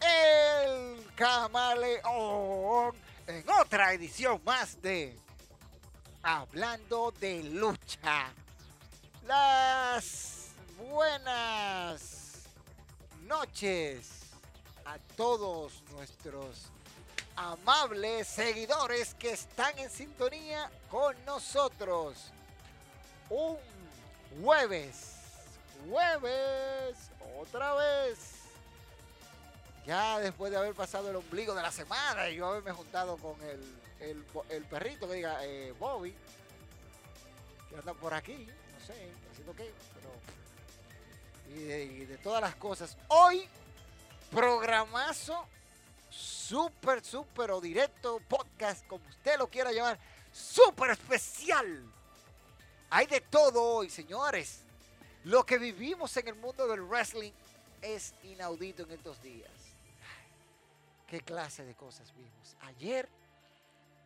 El camaleón, en otra edición más de Hablando de Lucha. Las buenas noches a todos nuestros amables seguidores que están en sintonía con nosotros. Un jueves. Jueves. Otra vez. Ya después de haber pasado el ombligo de la semana y yo haberme juntado con el, perrito que diga eh, Bobby. Que anda por aquí. No sé, haciendo qué. Pero. Y de, y de todas las cosas. Hoy, programazo. Súper, súper o directo podcast, como usted lo quiera llamar. Súper especial hay de todo hoy, señores. Lo que vivimos en el mundo del wrestling es inaudito en estos días. ¿Qué clase de cosas vimos? Ayer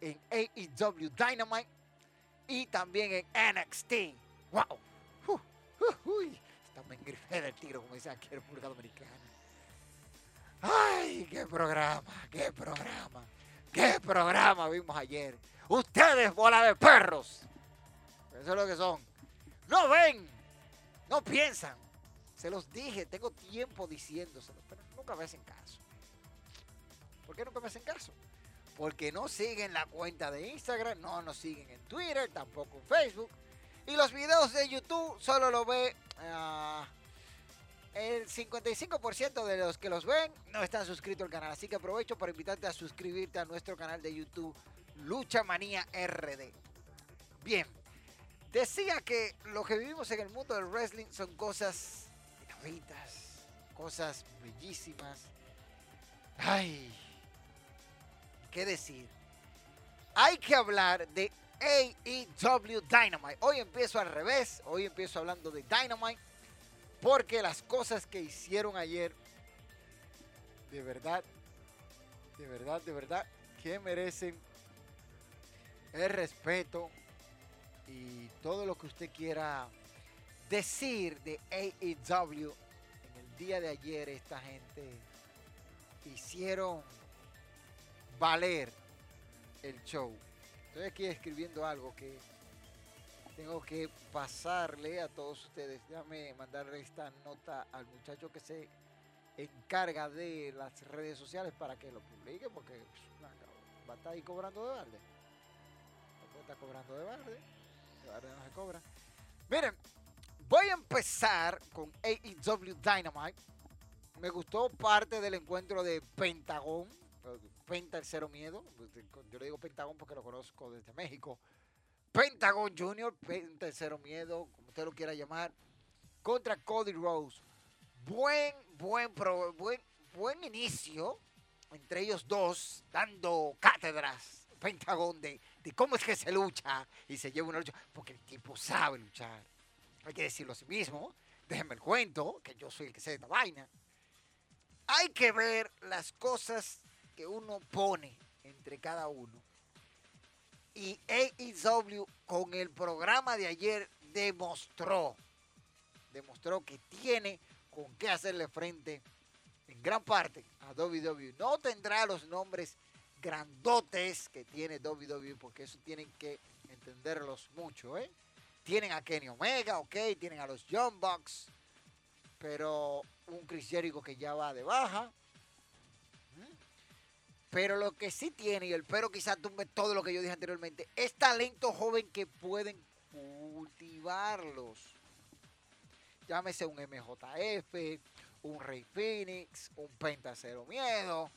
en AEW Dynamite y también en NXT. ¡Wow! Uh, uy, está me del tiro, como dice aquí en República Dominicana. ¡Ay, qué programa! ¡Qué programa! ¡Qué programa vimos ayer! Ustedes, bola de perros. Eso es lo que son. No ven, no piensan. Se los dije, tengo tiempo diciéndoselo, pero nunca me hacen caso. ¿Por qué nunca me hacen caso? Porque no siguen la cuenta de Instagram, no nos siguen en Twitter, tampoco en Facebook. Y los videos de YouTube solo lo ve ah, el 55% de los que los ven no están suscritos al canal. Así que aprovecho para invitarte a suscribirte a nuestro canal de YouTube Lucha Manía RD. Bien, Decía que lo que vivimos en el mundo del wrestling son cosas inauditas, cosas bellísimas. Ay, ¿qué decir? Hay que hablar de AEW Dynamite. Hoy empiezo al revés, hoy empiezo hablando de Dynamite, porque las cosas que hicieron ayer, de verdad, de verdad, de verdad, que merecen el respeto, y todo lo que usted quiera decir de AEW. En el día de ayer esta gente hicieron valer el show. Estoy aquí escribiendo algo que tengo que pasarle a todos ustedes. Déjame mandarle esta nota al muchacho que se encarga de las redes sociales para que lo publique porque va a estar ahí cobrando de balde. Está cobrando de balde no se cobra. Miren, voy a empezar con AEW Dynamite. Me gustó parte del encuentro de Pentagón, Penta el Cero Miedo. Yo le digo Pentagón porque lo conozco desde México. Pentagon Junior, Penta el Cero Miedo, como usted lo quiera llamar, contra Cody Rose. Buen, buen, buen, buen inicio entre ellos dos, dando cátedras. Pentagón de de cómo es que se lucha y se lleva una lucha, porque el tipo sabe luchar. Hay que decirlo a sí mismo. Déjenme el cuento, que yo soy el que sé de esta vaina. Hay que ver las cosas uno pone entre cada uno. Y AEW con el programa de ayer demostró, demostró que tiene con qué hacerle frente en gran parte a WWE. No tendrá los nombres grandotes que tiene WWE, porque eso tienen que entenderlos mucho, ¿eh? Tienen a Kenny Omega, ok, tienen a los Young Bucks, pero un Chris Jericho que ya va de baja. ¿Mm? Pero lo que sí tiene, y el pero quizás tumbe todo lo que yo dije anteriormente, es talento joven que pueden cultivarlos. Llámese un MJF, un Rey Phoenix, un Penta Cero Miedo.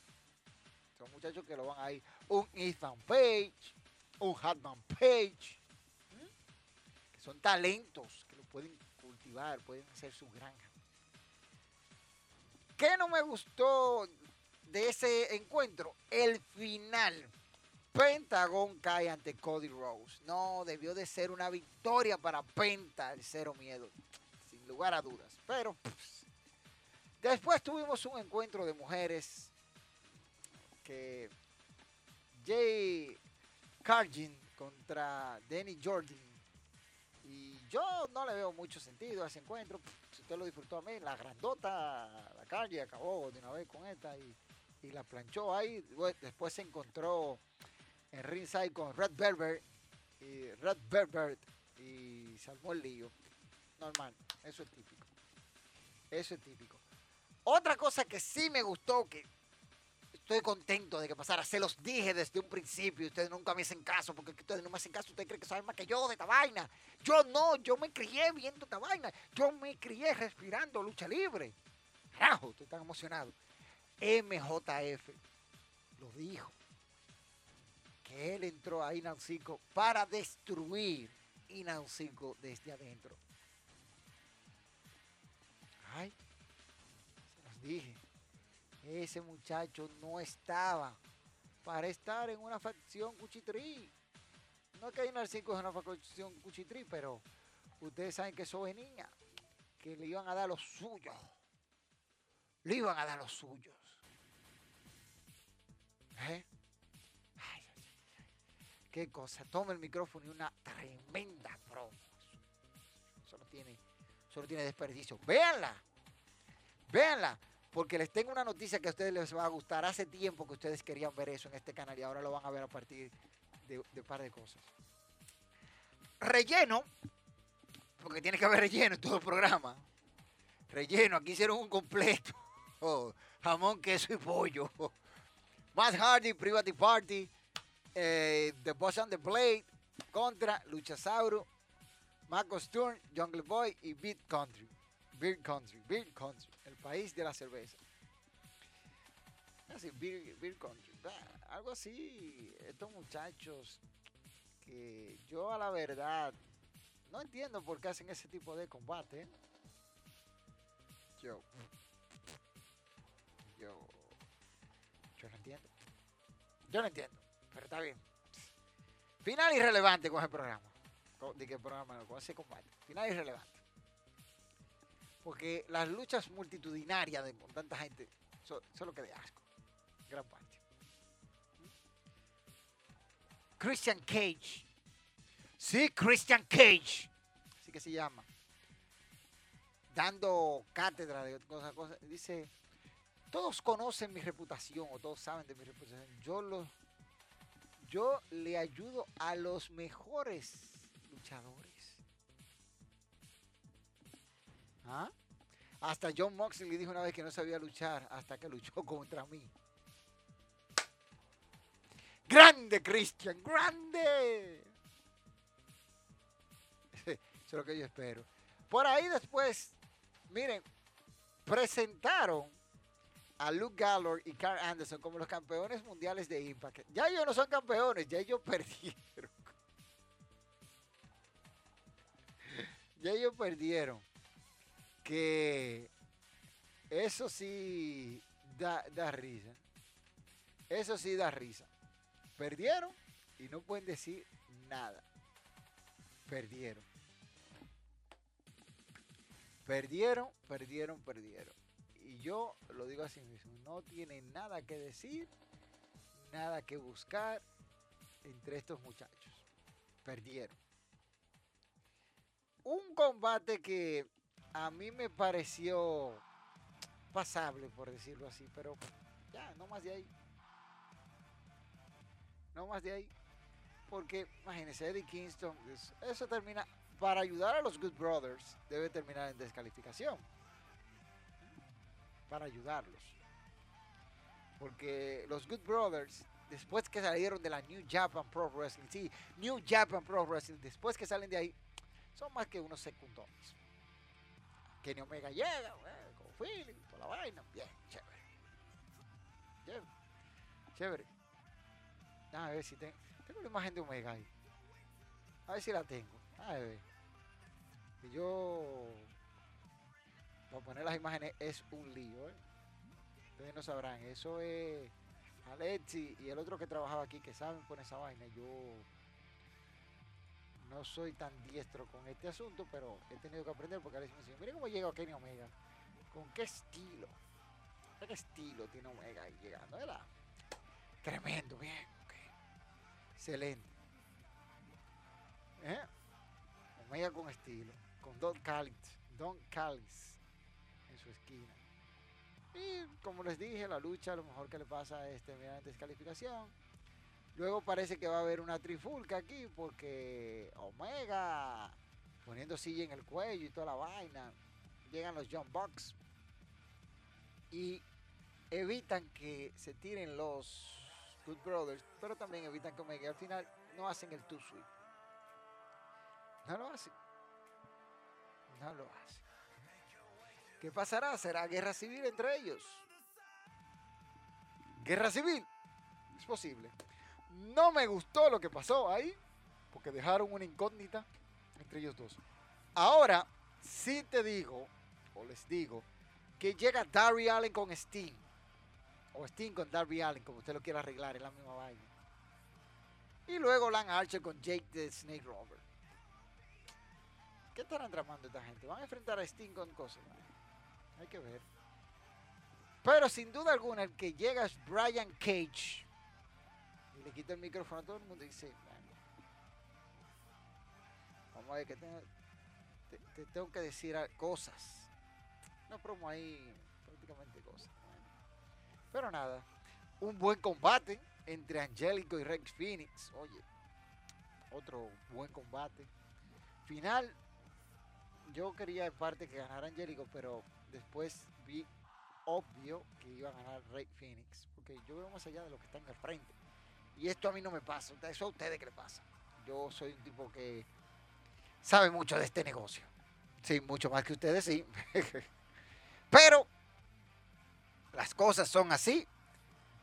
Son muchachos que lo van a ir. Un Ethan Page, un Hatman Page. ¿Mm? Que son talentos que lo pueden cultivar, pueden hacer su granja. ¿Qué no me gustó de ese encuentro? El final. Pentagon cae ante Cody Rose. No, debió de ser una victoria para Penta, el cero miedo, sin lugar a dudas. Pero pues, después tuvimos un encuentro de mujeres que Jay Cargin contra Danny Jordan. Y yo no le veo mucho sentido a ese encuentro. Si usted lo disfrutó a mí, la grandota, la Cargin acabó de una vez con esta y, y la planchó ahí. Después se encontró en ringside con Red Velvet y Red Velvet y salvó el lío. Normal, eso es típico. Eso es típico. Otra cosa que sí me gustó, que estoy contento de que pasara, se los dije desde un principio, ustedes nunca me hacen caso, porque ustedes no me hacen caso, ustedes creen que saben más que yo de esta vaina. Yo no, yo me crié viendo esta vaina, yo me crié respirando lucha libre. Carajo, estoy tan emocionado. MJF lo dijo que él entró a Inaucico para destruir Inaucico desde adentro. Ay, se los dije. Ese muchacho no estaba para estar en una facción cuchitrí. No es que Inaucico es una facción cuchitrí, pero ustedes saben que eso es niña, que le iban a dar los suyos. Le iban a dar los suyos. ¿Eh? qué cosa. Toma el micrófono y una tremenda promo. Eso no tiene, eso no tiene desperdicio. Véanla. Véanla. Porque les tengo una noticia que a ustedes les va a gustar. Hace tiempo que ustedes querían ver eso en este canal y ahora lo van a ver a partir de, un par de cosas. Relleno, porque tiene que haber relleno en todo el programa. Relleno, aquí hicieron un completo. Jamón, queso y pollo. Matt Hardy, Private Party, eh, The Boss and the Blade contra Luchasauro, Marco Stern, Jungle Boy y Beat Country. Beer Country, Beer Country, el país de la cerveza. Así, Beer, Beer Country. Algo así, estos muchachos que yo a la verdad no entiendo por qué hacen ese tipo de combate. Yo, yo. Yo no entiendo, pero está bien. Final irrelevante con ese programa. De qué programa, con ese combate. Final irrelevante. Porque las luchas multitudinarias de tanta gente son, son que de asco. Gran parte. Christian Cage. Sí, Christian Cage. Así que se llama. Dando cátedra de cosas, cosas. Dice, todos conocen mi reputación o todos saben de mi reputación. Yo lo, yo le ayudo a los mejores luchadores. ¿Ah? Hasta John Moxley le dijo una vez que no sabía luchar hasta que luchó contra mí. Grande, Christian, grande. Eso es lo que yo espero. Por ahí después, miren, presentaron a Luke Gallor y Carl Anderson como los campeones mundiales de Impact. Ya ellos no son campeones, ya ellos perdieron. ya ellos perdieron. Que eso sí da, da risa. Eso sí da risa. Perdieron y no pueden decir nada. Perdieron. Perdieron, perdieron, perdieron. Yo lo digo así mismo, no tienen nada que decir, nada que buscar entre estos muchachos. Perdieron. Un combate que a mí me pareció pasable, por decirlo así, pero ya, no más de ahí. No más de ahí. Porque imagínense, Eddie Kingston, eso termina, para ayudar a los Good Brothers, debe terminar en descalificación. Para ayudarlos. Porque los Good Brothers, después que salieron de la New Japan Pro Wrestling, sí, New Japan Pro Wrestling, después que salen de ahí, son más que unos secundarios. Kenny Omega llega, con feeling, con la vaina, bien, chévere. Chévere. Chévere. A ver si tengo, tengo la imagen de Omega ahí. A ver si la tengo. A ver. Yo, para poner las imágenes es un lío, ¿eh? Ustedes no sabrán, eso es Alexi y el otro que trabajaba aquí que saben poner esa vaina. Yo no soy tan diestro con este asunto, pero he tenido que aprender porque Alexi me dice, mire cómo llega Kenny Omega. ¿Con qué estilo? ¿Qué estilo tiene Omega ahí llegando? ¿Verdad? Tremendo, bien. Excelente. ¿Eh? Omega con estilo. Con Don Callis. Don Callis en su esquina. Y como les dije, la lucha lo mejor que le pasa es terminar en descalificación. Luego parece que va a haber una trifulca aquí porque Omega poniendo silla en el cuello y toda la vaina. Llegan los John Bucks y evitan que se tiren los Good Brothers, pero también evitan que Omega al final no hacen el two sweep. No lo hacen. No lo hacen. ¿Qué pasará? ¿Será guerra civil entre ellos? ¿Guerra civil? Es posible. No me gustó lo que pasó ahí, porque dejaron una incógnita entre ellos dos. Ahora, sí te digo, o les digo, que llega Darby Allen con Sting. O Sting con Darby Allen, como usted lo quiera arreglar, es la misma vaina. Y luego Lan Archer con Jake the Snake Rover. ¿Qué estarán tramando esta gente? ¿Van a enfrentar a Sting con cosas? Hay que ver. Pero sin duda alguna, el que llega es Brian Cage. Y le quita el micrófono a todo el mundo y dice, vamos a ver que tengo, te, te tengo que decir cosas. No promo ahí prácticamente cosas. Pero nada, un buen combate entre Angélico y Rex Phoenix. Oye, otro buen combate. Final, yo quería en parte que ganara Angélico, pero después vi obvio que iba a ganar Rey Phoenix, porque yo veo más allá de lo que está en el frente. Y esto a mí no me pasa, eso a ustedes que le pasa. Yo soy un tipo que sabe mucho de este negocio. Sí, mucho más que ustedes, sí. Pero las cosas son así.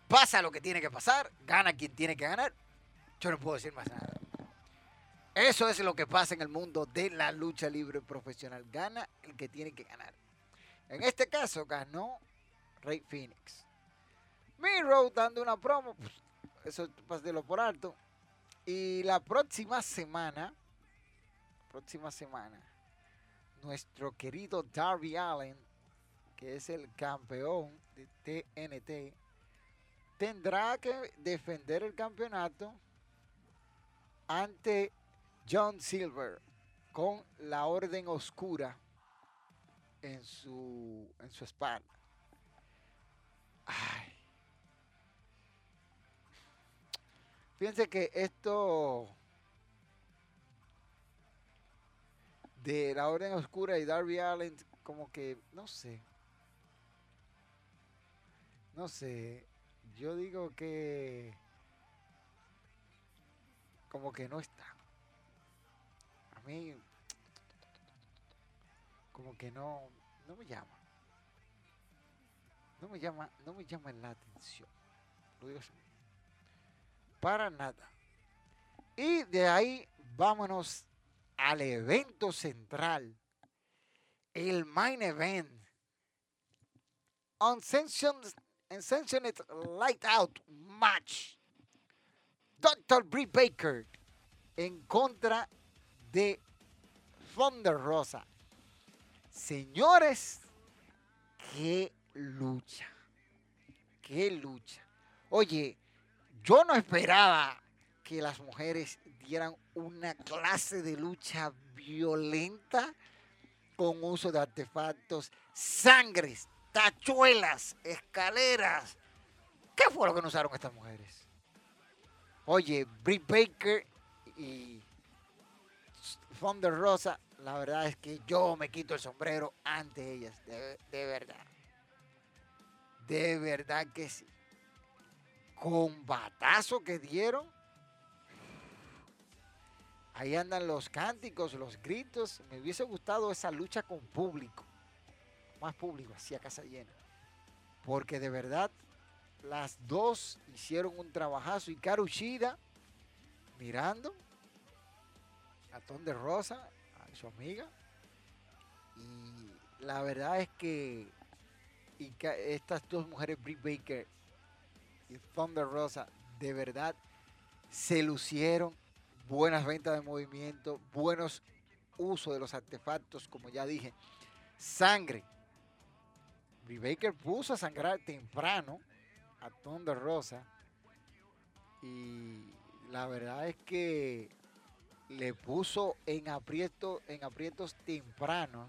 Pasa lo que tiene que pasar, gana quien tiene que ganar. Yo no puedo decir más nada. Eso es lo que pasa en el mundo de la lucha libre profesional. Gana el que tiene que ganar. En este caso ganó Rey Phoenix. Miro dando una promo, pues, eso lo por alto. Y la próxima semana, próxima semana, nuestro querido Darby Allen, que es el campeón de TNT, tendrá que defender el campeonato ante John Silver con la orden oscura en su, en su espalda. Ay. Fíjense que esto de la Orden Oscura y Darby Allen, como que, no sé. No sé. Yo digo que como que no está. A mí como que no, no me llama. No me llama, no me llama la atención. Lo. Para nada. Y de ahí vámonos al evento central. El main event. Unsanctioned, Light Out Match. Dr. Brie Baker en contra de Thunder Rosa. Señores, qué lucha. Qué lucha. Oye, yo no esperaba que las mujeres dieran una clase de lucha violenta con uso de artefactos, sangres, tachuelas, escaleras. ¿Qué fue lo que nos usaron estas mujeres? Oye, Britt Baker y Thunder Rosa la verdad es que yo me quito el sombrero ante ellas, de, verdad. De verdad que sí. Combatazo que dieron. Ahí andan los cánticos, los gritos. Me hubiese gustado esa lucha con público. Más público, así a casa llena. Porque de verdad, las dos hicieron un trabajazo. Y Karushida, mirando a Ton de Rosa, su amiga. Y la verdad es que estas dos mujeres, Britt Baker y Thunder Rosa, de verdad se lucieron. Buenas ventas de movimiento, buenos usos de los artefactos, como ya dije. Sangre. Britt Baker puso a sangrar temprano a Thunder Rosa. Y la verdad es que le puso en, aprieto, en aprietos temprano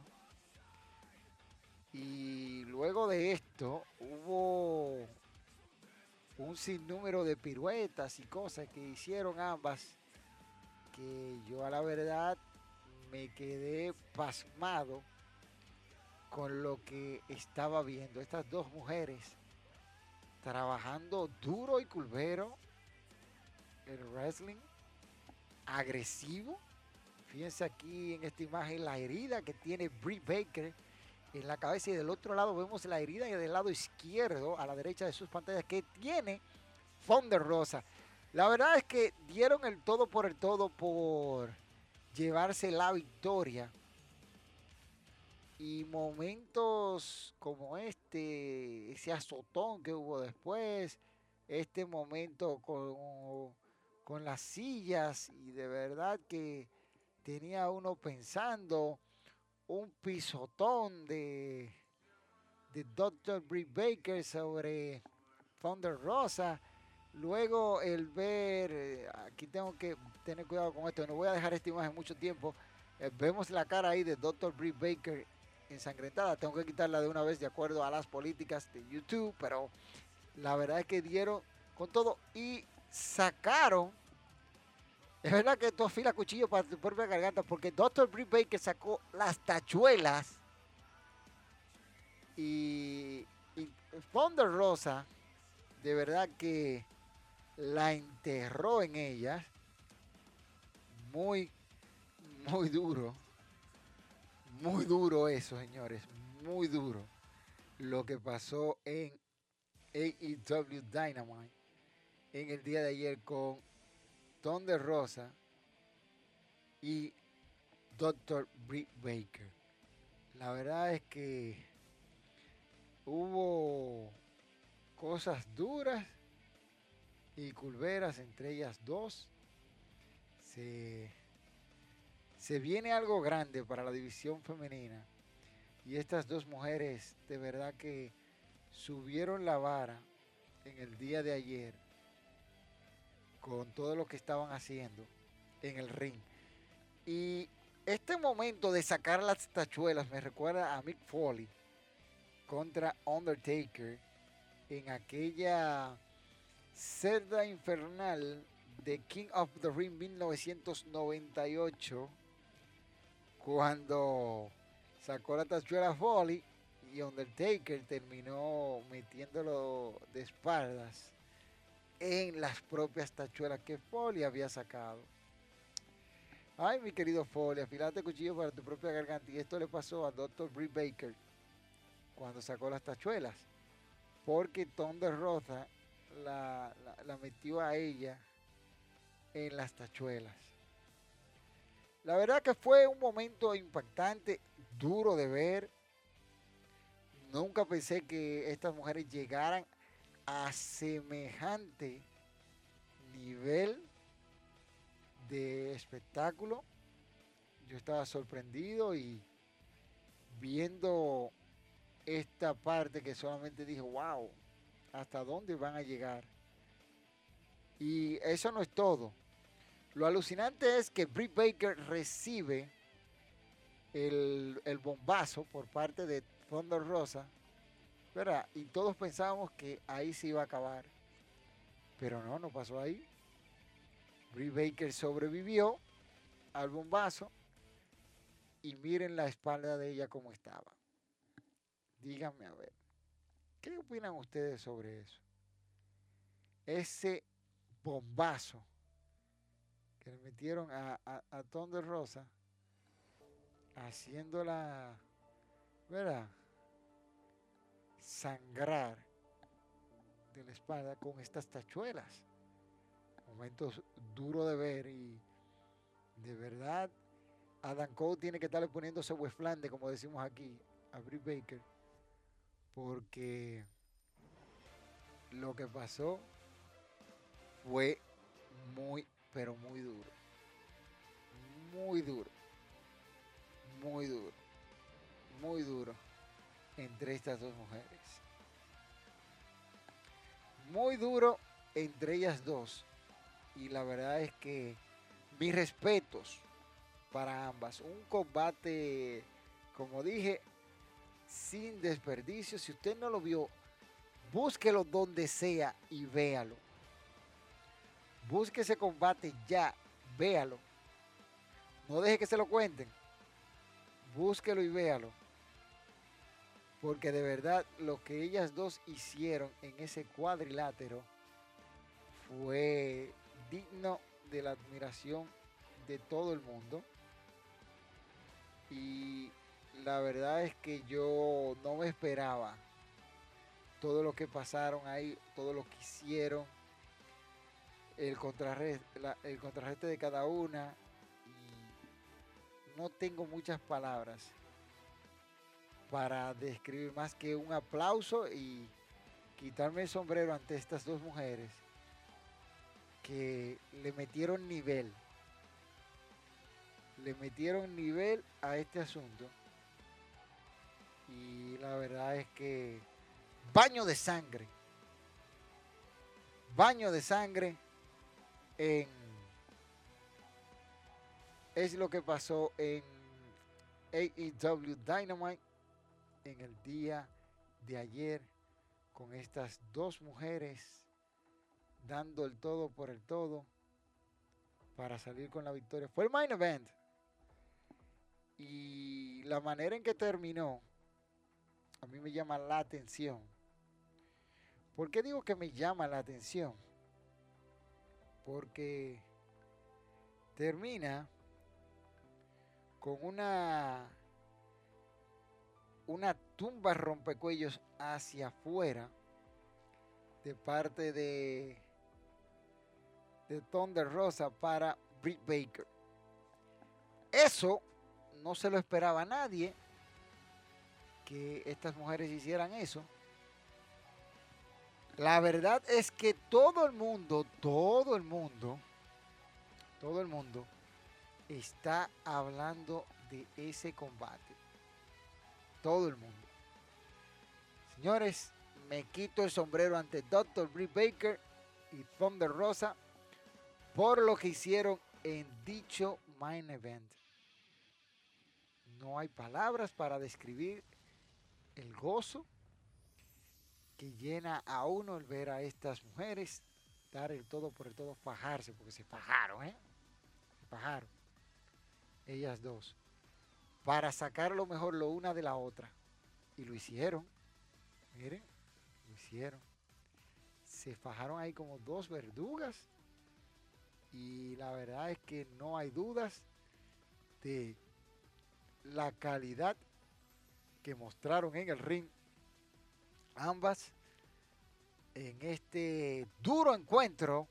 y luego de esto hubo un sinnúmero de piruetas y cosas que hicieron ambas que yo a la verdad me quedé pasmado con lo que estaba viendo. Estas dos mujeres trabajando duro y culvero el wrestling agresivo. Fíjense aquí en esta imagen la herida que tiene Britt Baker en la cabeza y del otro lado vemos la herida y del lado izquierdo, a la derecha de sus pantallas, que tiene Fonder Rosa. La verdad es que dieron el todo por el todo por llevarse la victoria. Y momentos como este, ese azotón que hubo después, este momento con, con las sillas, y de verdad que tenía uno pensando un pisotón de, de Dr. Britt Baker sobre Thunder Rosa. Luego el ver, eh, aquí tengo que tener cuidado con esto, no voy a dejar esta imagen mucho tiempo. Eh, vemos la cara ahí de Dr. Britt Baker ensangrentada. Tengo que quitarla de una vez de acuerdo a las políticas de YouTube, pero la verdad es que dieron con todo y sacaron es verdad que tú afilas cuchillo para tu propia garganta porque Dr. Britt Baker sacó las tachuelas y, y Rosa de verdad que la enterró en ellas muy, muy duro. Muy duro eso, señores. Muy duro. Lo que pasó en AEW Dynamite en el día de ayer con de Rosa y Dr. Britt Baker. La verdad es que hubo cosas duras y culveras entre ellas dos. Se, se viene algo grande para la división femenina. Y estas dos mujeres de verdad que subieron la vara en el día de ayer con todo lo que estaban haciendo en el ring. Y este momento de sacar las tachuelas me recuerda a Mick Foley contra Undertaker en aquella cerda infernal de King of the Ring 1998 cuando sacó la tachuela Foley y Undertaker terminó metiéndolo de espaldas en las propias tachuelas que Foley había sacado. Ay, mi querido Foley, afilate cuchillo para tu propia garganta. Y esto le pasó a Dr. Britt Baker cuando sacó las tachuelas. Porque Tom de Rosa la, la metió a ella en las tachuelas. La verdad que fue un momento impactante, duro de ver. Nunca pensé que estas mujeres llegaran a semejante nivel de espectáculo. Yo estaba sorprendido y viendo esta parte que solamente dije, wow, ¿hasta dónde van a llegar? Y eso no es todo. Lo alucinante es que Britt Baker recibe el, el bombazo por parte de Fondo Rosa y todos pensábamos que ahí se iba a acabar. Pero no, no pasó ahí. Brie Baker sobrevivió al bombazo y miren la espalda de ella como estaba. Díganme a ver. ¿Qué opinan ustedes sobre eso? Ese bombazo que le metieron a, a, a Thunder Rosa haciéndola, ¿verdad? Sangrar de la espalda con estas tachuelas. Momentos duros de ver y de verdad Adam Cole tiene que estarle poniéndose Westflande, como decimos aquí, a Britt Baker, porque lo que pasó fue muy, pero muy duro. Muy duro. Muy duro. Muy duro entre estas dos mujeres. Muy duro entre ellas dos. Y la verdad es que mis respetos para ambas. Un combate, como dije, sin desperdicio. Si usted no lo vio, búsquelo donde sea y véalo. Busque ese combate ya, véalo. No deje que se lo cuenten. Búsquelo y véalo. Porque de verdad lo que ellas dos hicieron en ese cuadrilátero fue digno de la admiración de todo el mundo. Y la verdad es que yo no me esperaba todo lo que pasaron ahí, todo lo que hicieron, el contrarreste, el contrarreste de cada una. Y no tengo muchas palabras para describir más que un aplauso y quitarme el sombrero ante estas dos mujeres que le metieron nivel. Le metieron nivel a este asunto. Y la verdad es que baño de sangre. Baño de sangre en es lo que pasó en AEW Dynamite en el día de ayer con estas dos mujeres dando el todo por el todo para salir con la victoria. Fue el main event. Y la manera en que terminó a mí me llama la atención. ¿Por qué digo que me llama la atención? Porque termina con una una tumba rompecuellos hacia afuera de parte de de Thunder Rosa para Britt Baker. Eso no se lo esperaba a nadie que estas mujeres hicieran eso. La verdad es que todo el mundo, todo el mundo, todo el mundo está hablando de ese combate. Todo el mundo. Señores, me quito el sombrero ante Dr. Britt Baker y Thunder Rosa por lo que hicieron en dicho main event. No hay palabras para describir el gozo que llena a uno el ver a estas mujeres dar el todo por el todo, fajarse, porque se fajaron, ¿eh? Se fajaron. Ellas dos. Para sacar lo mejor lo una de la otra. Y lo hicieron. Miren, lo hicieron. Se fajaron ahí como dos verdugas y la verdad es que no hay dudas de la calidad que mostraron en el ring ambas en este duro encuentro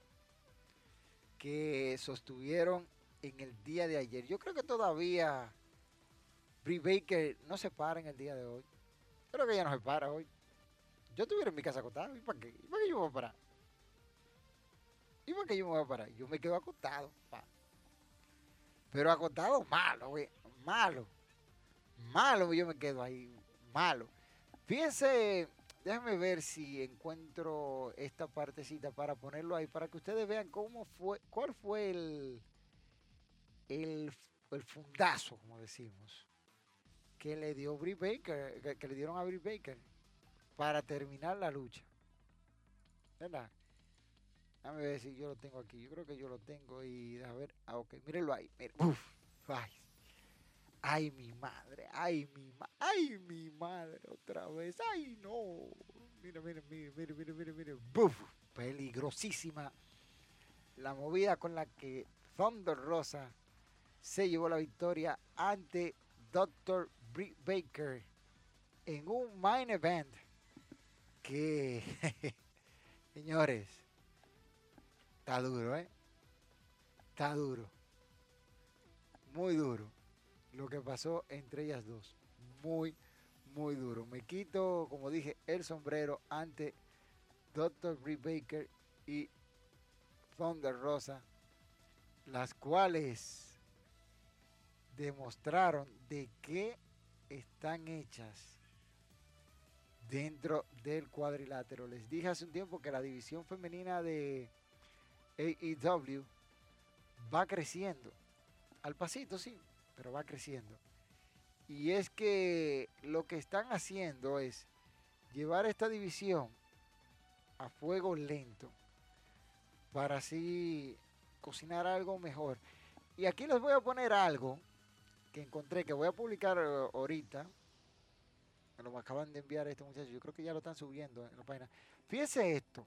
que sostuvieron en el día de ayer. Yo creo que todavía Brie Baker no se para en el día de hoy. Creo que ella no se para hoy. Yo estuviera en mi casa acostada. ¿Y para qué? ¿Y para qué yo voy a parar? ¿Y por qué yo me voy a parar? Yo me quedo acostado. Pero acostado malo, güey. Malo. Malo, yo me quedo ahí. Malo. Fíjense, déjame ver si encuentro esta partecita para ponerlo ahí, para que ustedes vean cómo fue, cuál fue el, el, el fundazo, como decimos, que le dio Brie Baker, que, le dieron a Brie Baker para terminar la lucha. ¿Verdad? Déjame ver si yo lo tengo aquí. Yo creo que yo lo tengo y a ver. Ah, ok, mírenlo ahí. Uf, ay. ay, mi madre. Ay, mi madre. Ay, mi madre. Otra vez. Ay, no. Mira, mira, mira, mira, mira, mira, mira. ¡Buf! Peligrosísima la movida con la que Thunder Rosa se llevó la victoria ante Dr. Britt Baker en un main event que, señores, está duro, ¿eh? Está duro. Muy duro lo que pasó entre ellas dos. Muy, muy duro. Me quito, como dije, el sombrero ante Dr. Britt Baker y Thunder Rosa, las cuales demostraron de qué están hechas dentro del cuadrilátero. Les dije hace un tiempo que la división femenina de AEW va creciendo. Al pasito, sí, pero va creciendo. Y es que lo que están haciendo es llevar esta división a fuego lento para así cocinar algo mejor. Y aquí les voy a poner algo que encontré, que voy a publicar eh, ahorita. Me lo acaban de enviar este muchacho. Yo creo que ya lo están subiendo en la página. Fíjense esto.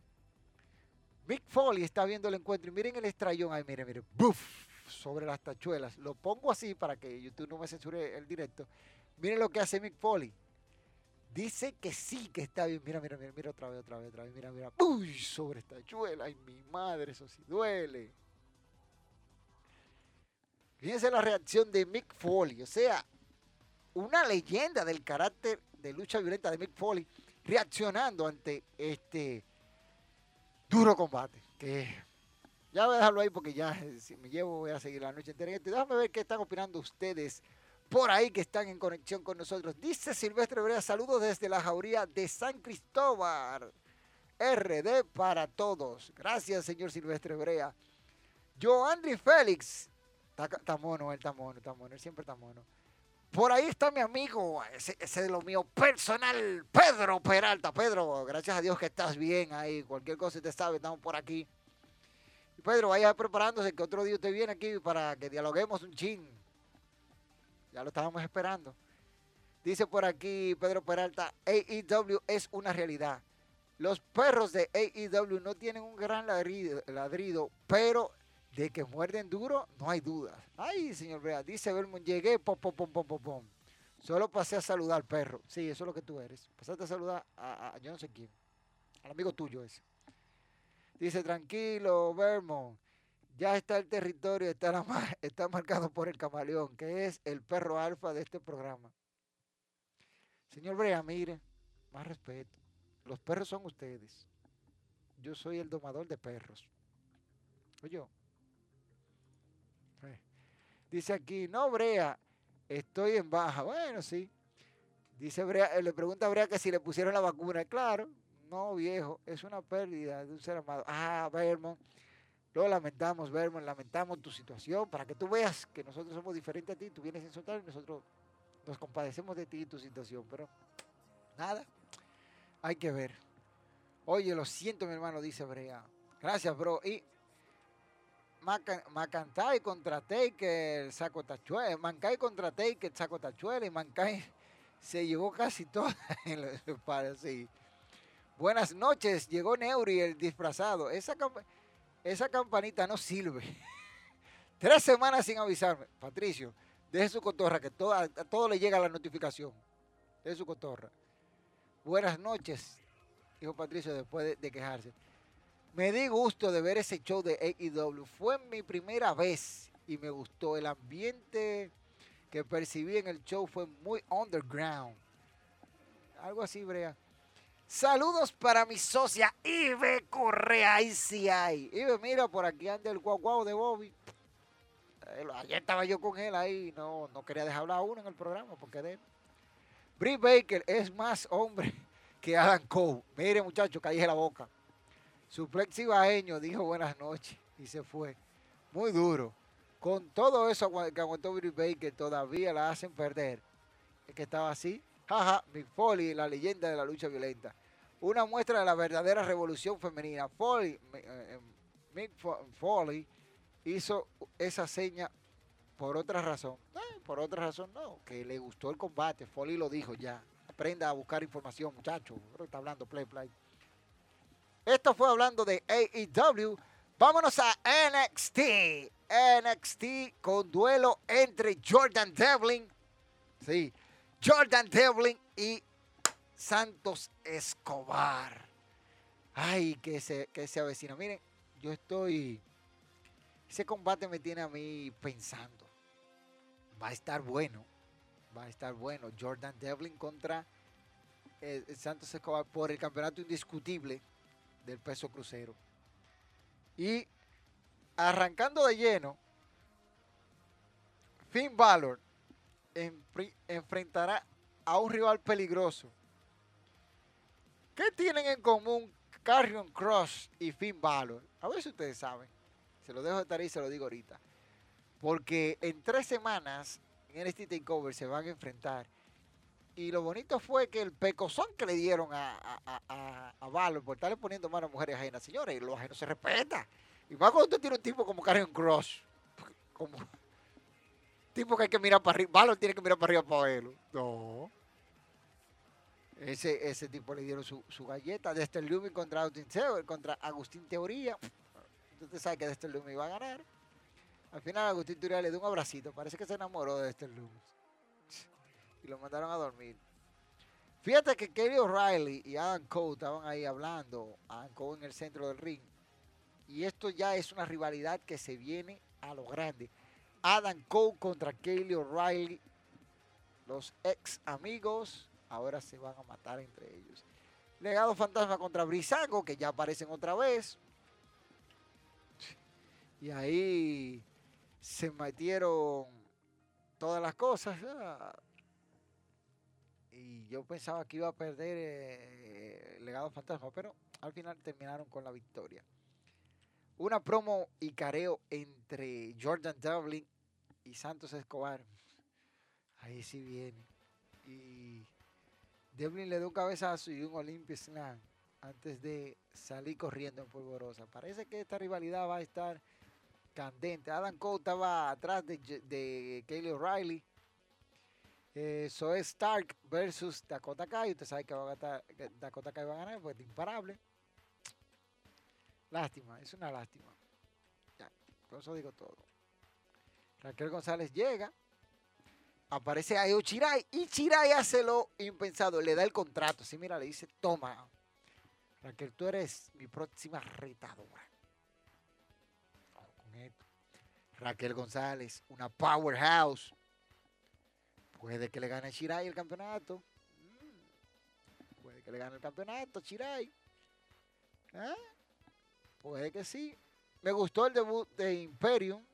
Big Foley está viendo el encuentro y miren el estrellón ahí, miren, miren, ¡buf! sobre las tachuelas. Lo pongo así para que YouTube no me censure el directo. Miren lo que hace Mick Foley. Dice que sí, que está bien. Mira, mira, mira, mira otra vez, otra vez, otra vez. Mira, mira. Uy, sobre esta tachuela. Ay, mi madre, eso sí duele. Fíjense la reacción de Mick Foley. O sea, una leyenda del carácter de lucha violenta de Mick Foley reaccionando ante este duro combate. Que ya voy a dejarlo ahí porque ya eh, si me llevo voy a seguir la noche entera. Déjame ver qué están opinando ustedes por ahí que están en conexión con nosotros. Dice Silvestre Brea, saludos desde la jauría de San Cristóbal. RD para todos. Gracias, señor Silvestre Brea. Yo, Andri Félix. Está, mono, él está mono, está mono, él siempre está mono. Por ahí está mi amigo, ese, ese de lo mío personal, Pedro Peralta. Pedro, gracias a Dios que estás bien ahí. Cualquier cosa te sabe, estamos por aquí. Pedro, vaya preparándose que otro día usted viene aquí para que dialoguemos un chin. Ya lo estábamos esperando. Dice por aquí Pedro Peralta, AEW es una realidad. Los perros de AEW no tienen un gran ladrido, pero de que muerden duro, no hay dudas. Ay, señor Brea, dice Belmont, llegué, pom, pom, pom, pom, pom, Solo pasé a saludar al perro. Sí, eso es lo que tú eres. Pasaste a saludar a, yo no sé quién. Al amigo tuyo ese. Dice, tranquilo, Vermont. Ya está el territorio, está, está marcado por el camaleón, que es el perro alfa de este programa. Señor Brea, mire, más respeto. Los perros son ustedes. Yo soy el domador de perros. Oye. Eh. Dice aquí, no, Brea, estoy en baja. Bueno, sí. Dice Brea, le pregunta a Brea que si le pusieron la vacuna. Claro, no, viejo, es una pérdida de un ser amado. Ah, Vermont, lo lamentamos, Vermont, lamentamos tu situación para que tú veas que nosotros somos diferentes a ti. Tú vienes a insultar y nosotros nos compadecemos de ti y tu situación, pero nada, hay que ver. Oye, lo siento, mi hermano, dice Brea. Gracias, bro. Y Macantay contra Taker, saco tachuela. Mancay contra Taker, saco tachuela. Y Mancay se llevó casi todo en los sí. Buenas noches, llegó Neuri el disfrazado. Esa, esa campanita no sirve. Tres semanas sin avisarme. Patricio, deje su cotorra, que todo, a todo le llega la notificación. Deje su cotorra. Buenas noches, dijo Patricio después de, quejarse. Me di gusto de ver ese show de AEW. Fue mi primera vez y me gustó. El ambiente que percibí en el show fue muy underground. Algo así, Brea. Saludos para mi socia Ibe Correa, hay. Ibe, mira, por aquí anda el guau de Bobby. Ayer estaba yo con él ahí, no, no quería dejar hablar a uno en el programa porque de él. Britt Baker es más hombre que Adam Cole. Mire, muchachos, caí la boca. Su ibaeño dijo buenas noches y se fue. Muy duro. Con todo eso que aguantó Britt Baker, todavía la hacen perder. Es que estaba así, Jaja, Mick Foley, la leyenda de la lucha violenta. Una muestra de la verdadera revolución femenina. Foley, eh, eh, Mick Foley hizo esa seña por otra razón. Eh, por otra razón no, que le gustó el combate. Foley lo dijo ya. aprenda a buscar información, muchachos. Está hablando Play Play. Esto fue hablando de AEW. Vámonos a NXT. NXT con duelo entre Jordan Devlin. Sí, Jordan Devlin y Santos Escobar. Ay, que se, que se avecina. Miren, yo estoy. Ese combate me tiene a mí pensando. Va a estar bueno. Va a estar bueno. Jordan Devlin contra eh, Santos Escobar por el campeonato indiscutible del peso crucero. Y arrancando de lleno, Finn Balor enfrentará a un rival peligroso. ¿Qué tienen en común Carrion Cross y Finn Balor? A ver si ustedes saben. Se lo dejo de estar y se lo digo ahorita. Porque en tres semanas en NXT TakeOver se van a enfrentar. Y lo bonito fue que el pecozón que le dieron a, a, a, Valor por estarle poniendo manos a mujeres ajenas, señores, los ajenos se respeta. Y más cuando usted tiene un tipo como Karen Cross, como tipo que hay que mirar para arriba, Valor tiene que mirar para arriba para verlo. No. Ese, ese tipo le dieron su, su galleta. El Lumi contra Agustín, contra Agustín Teoría. Usted sabe que el Lumi iba a ganar. Al final Agustín Teoría le dio un abracito. Parece que se enamoró de el Lumi y lo mandaron a dormir. Fíjate que Kelly O'Reilly y Adam Cole estaban ahí hablando, Adam Cole en el centro del ring. Y esto ya es una rivalidad que se viene a lo grande. Adam Cole contra Kelly O'Reilly. Los ex amigos ahora se van a matar entre ellos. Legado Fantasma contra Brisago, que ya aparecen otra vez. Y ahí se metieron todas las cosas y yo pensaba que iba a perder eh, legado fantasma, pero al final terminaron con la victoria. Una promo y careo entre Jordan Devlin y Santos Escobar. Ahí sí viene. Y Devlin le dio un cabezazo y un Olympia Slam antes de salir corriendo en polvorosa. Parece que esta rivalidad va a estar candente. Adam Cole estaba atrás de, de Kaylee O'Reilly eh, Zoe Stark versus Dakota Kai. Usted sabe que, va a Dakota Kai va a ganar, pues es imparable. Lástima, es una lástima. Ya, por eso digo todo. Raquel González llega, aparece Ayo Chirai y Chirai hace lo impensado, le da el contrato. Sí, mira, le dice, toma, Raquel, tú eres mi próxima retadora. Raquel González, una powerhouse Puede que le gane Shirai el campeonato. Mm. Puede que le gane el campeonato, Shirai. ¿Eh? Puede que sí. Me gustó el debut de Imperium,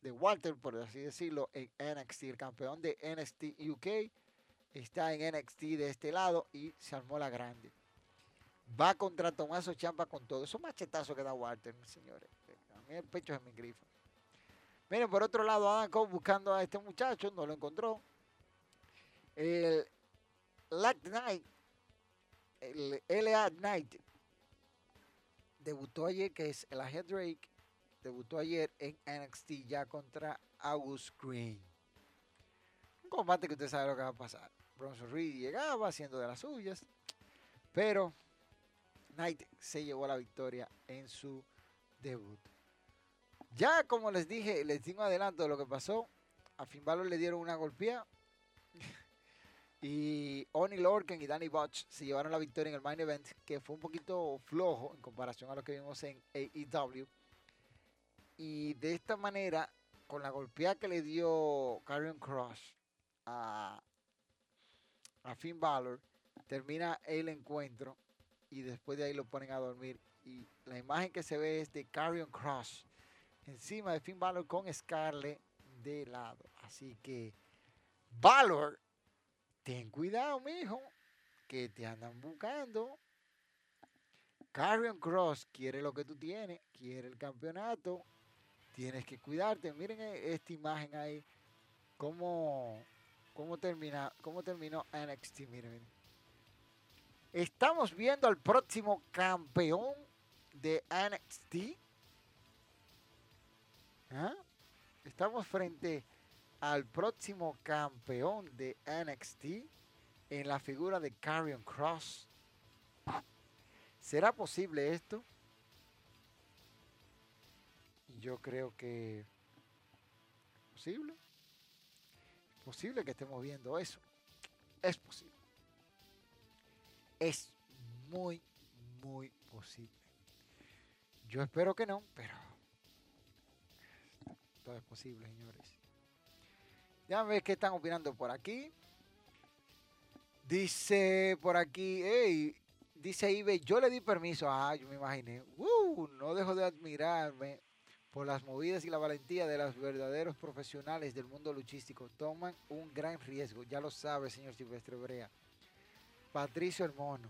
de Walter, por así decirlo, en NXT. El campeón de NXT UK está en NXT de este lado y se armó la grande. Va contra Tomaso Champa con todo. Esos machetazos que da Walter, señores. A mí el pecho es mi grifo. Miren, por otro lado, Adam Cole buscando a este muchacho, no lo encontró. El Black Knight, el LA Knight, debutó ayer, que es el Agent Drake, debutó ayer en NXT ya contra August Green. Un combate que usted sabe lo que va a pasar. Bronson Reed llegaba haciendo de las suyas, pero Knight se llevó la victoria en su debut. Ya como les dije, les digo adelanto de lo que pasó, a Finn Balor le dieron una golpeada y Oni Lorcan y Danny Butch se llevaron la victoria en el main event, que fue un poquito flojo en comparación a lo que vimos en AEW. Y de esta manera, con la golpeada que le dio Karrion Cross a, Finn Balor, termina el encuentro y después de ahí lo ponen a dormir. Y la imagen que se ve es de Karrion Cross encima de Finn Balor con Scarlett de lado. Así que Balor ten cuidado, mijo, que te andan buscando. Carrion Cross quiere lo que tú tienes, quiere el campeonato. Tienes que cuidarte. Miren e, esta imagen ahí. Cómo, cómo, termina, cómo terminó NXT. Miren, Estamos viendo al próximo campeón de NXT. ¿Ah? Estamos frente al próximo campeón de NXT en la figura de Carrion Cross. ¿Será posible esto? Yo creo que es posible. Posible que estemos viendo eso. Es posible. Es muy, muy posible. Yo espero que no, pero todo es posible, señores. Ya ver qué están opinando por aquí. Dice por aquí, hey, dice Ibe, yo le di permiso. Ah, yo me imaginé. Uh, no dejo de admirarme por las movidas y la valentía de los verdaderos profesionales del mundo luchístico. Toman un gran riesgo, ya lo sabe, señor Silvestre Brea. Patricio el Mono.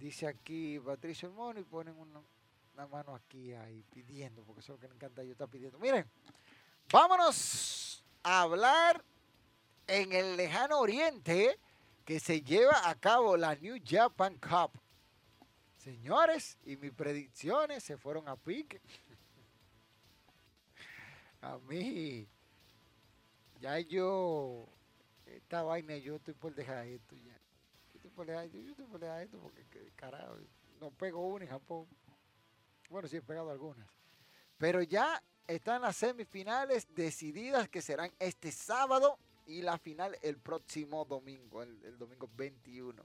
Dice aquí Patricio el Mono y ponen una, una mano aquí ahí pidiendo, porque eso es lo que me encanta yo está pidiendo. Miren, vámonos hablar en el lejano oriente que se lleva a cabo la New Japan Cup. Señores, y mis predicciones se fueron a pique. A mí, ya yo, esta vaina, yo estoy por dejar esto ya. Yo estoy por dejar, yo estoy por dejar esto porque, que- carajo, no pego una en Japón. Bueno, sí he pegado algunas. Pero ya están las semifinales decididas que serán este sábado y la final el próximo domingo, el, domingo 21.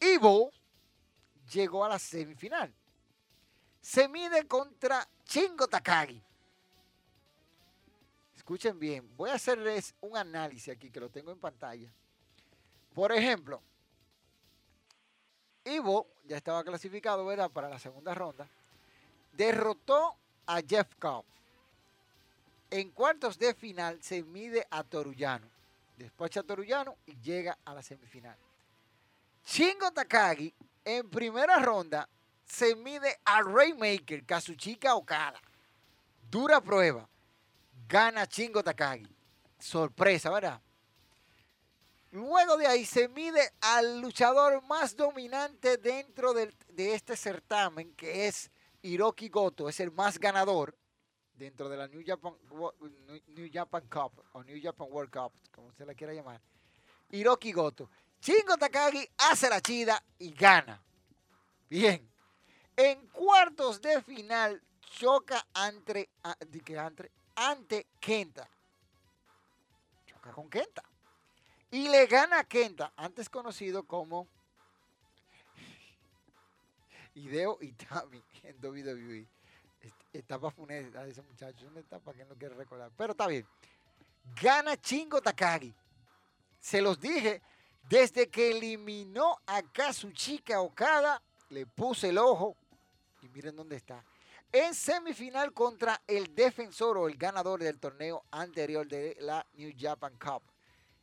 Ivo llegó a la semifinal. Se mide contra Chingo Takagi. Escuchen bien, voy a hacerles un análisis aquí que lo tengo en pantalla. Por ejemplo, Ivo ya estaba clasificado, ¿verdad? Para la segunda ronda. Derrotó a Jeff Cobb. En cuartos de final se mide a Torullano. Despacha a Torullano y llega a la semifinal. Shingo Takagi en primera ronda se mide a Raymaker, Kazuchika Okada. Dura prueba. Gana Shingo Takagi. Sorpresa, ¿verdad? Luego de ahí se mide al luchador más dominante dentro de este certamen, que es Hiroki Goto. Es el más ganador dentro de la New Japan, New- Japan Cup o New Japan World Cup, como usted la quiera llamar. Hiroki Goto. Shingo Takagi hace la chida y gana. Bien. En cuartos de final choca ante, ante Kenta. Choca con Kenta. Y le gana a Kenta, antes conocido como Hideo Itami en WWE. Etapa funesta ese muchacho, es una etapa que no quiere recordar. Pero está bien. Gana Chingo Takagi. Se los dije, desde que eliminó a Kazuchika Okada, le puse el ojo y miren dónde está. En semifinal contra el defensor o el ganador del torneo anterior de la New Japan Cup.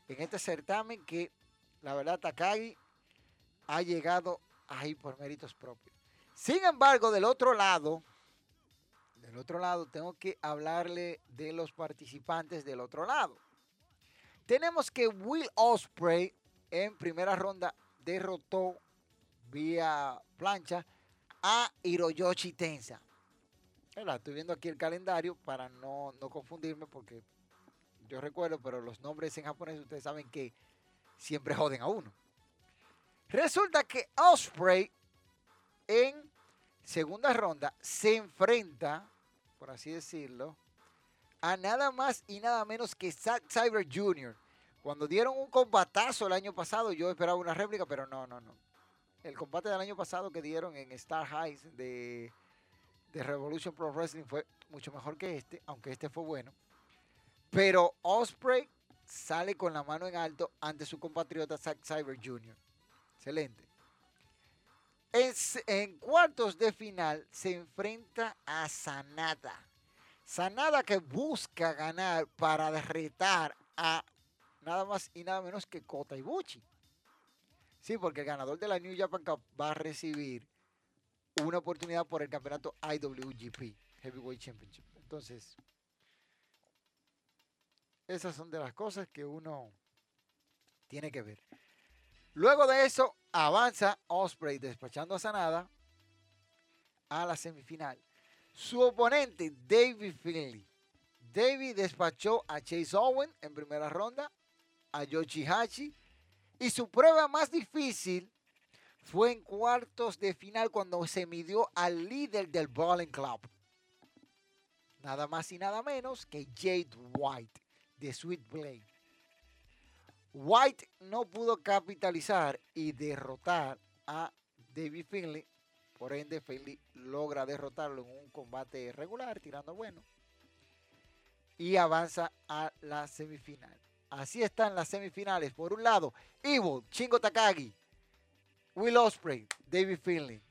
En este certamen que la verdad Takagi ha llegado ahí por méritos propios. Sin embargo, del otro lado, del otro lado, tengo que hablarle de los participantes del otro lado. Tenemos que Will Osprey en primera ronda derrotó vía plancha a Hiroyoshi Tensa. Estoy viendo aquí el calendario para no, no confundirme porque yo recuerdo, pero los nombres en japonés ustedes saben que siempre joden a uno. Resulta que Osprey en segunda ronda se enfrenta, por así decirlo, a nada más y nada menos que Zack Cyber Jr. Cuando dieron un combatazo el año pasado, yo esperaba una réplica, pero no, no, no. El combate del año pasado que dieron en Star Highs de, de Revolution Pro Wrestling fue mucho mejor que este, aunque este fue bueno. Pero Osprey sale con la mano en alto ante su compatriota Zack Cyber Jr. Excelente. En, cuartos de final se enfrenta a Sanada. Sanada que busca ganar para retar a nada más y nada menos que Kota Ibuchi. Sí, porque el ganador de la New Japan Cup va a recibir una oportunidad por el campeonato IWGP, Heavyweight Championship. Entonces, esas son de las cosas que uno tiene que ver. Luego de eso, avanza Osprey despachando a Sanada a la semifinal. Su oponente, David Finley. David despachó a Chase Owen en primera ronda, a Yoshihashi Y su prueba más difícil fue en cuartos de final cuando se midió al líder del Bowling Club. Nada más y nada menos que Jade White de Sweet Blade. White no pudo capitalizar y derrotar a David Finley. Por ende, Finley logra derrotarlo en un combate regular, tirando bueno. Y avanza a la semifinal. Así están las semifinales. Por un lado, Evil, Chingo Takagi, Will Osprey, David Finley.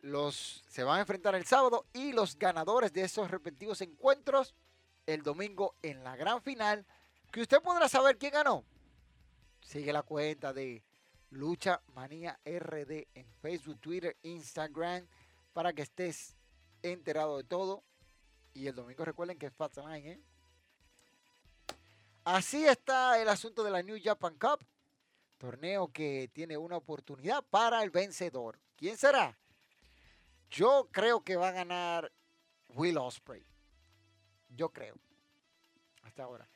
Los, se van a enfrentar el sábado y los ganadores de esos respectivos encuentros el domingo en la gran final. Que usted podrá saber quién ganó. Sigue la cuenta de Lucha Manía RD en Facebook, Twitter, Instagram para que estés enterado de todo. Y el domingo recuerden que es Fast ¿eh? Así está el asunto de la New Japan Cup. Torneo que tiene una oportunidad para el vencedor. ¿Quién será? Yo creo que va a ganar Will Osprey. Yo creo. Hasta ahora.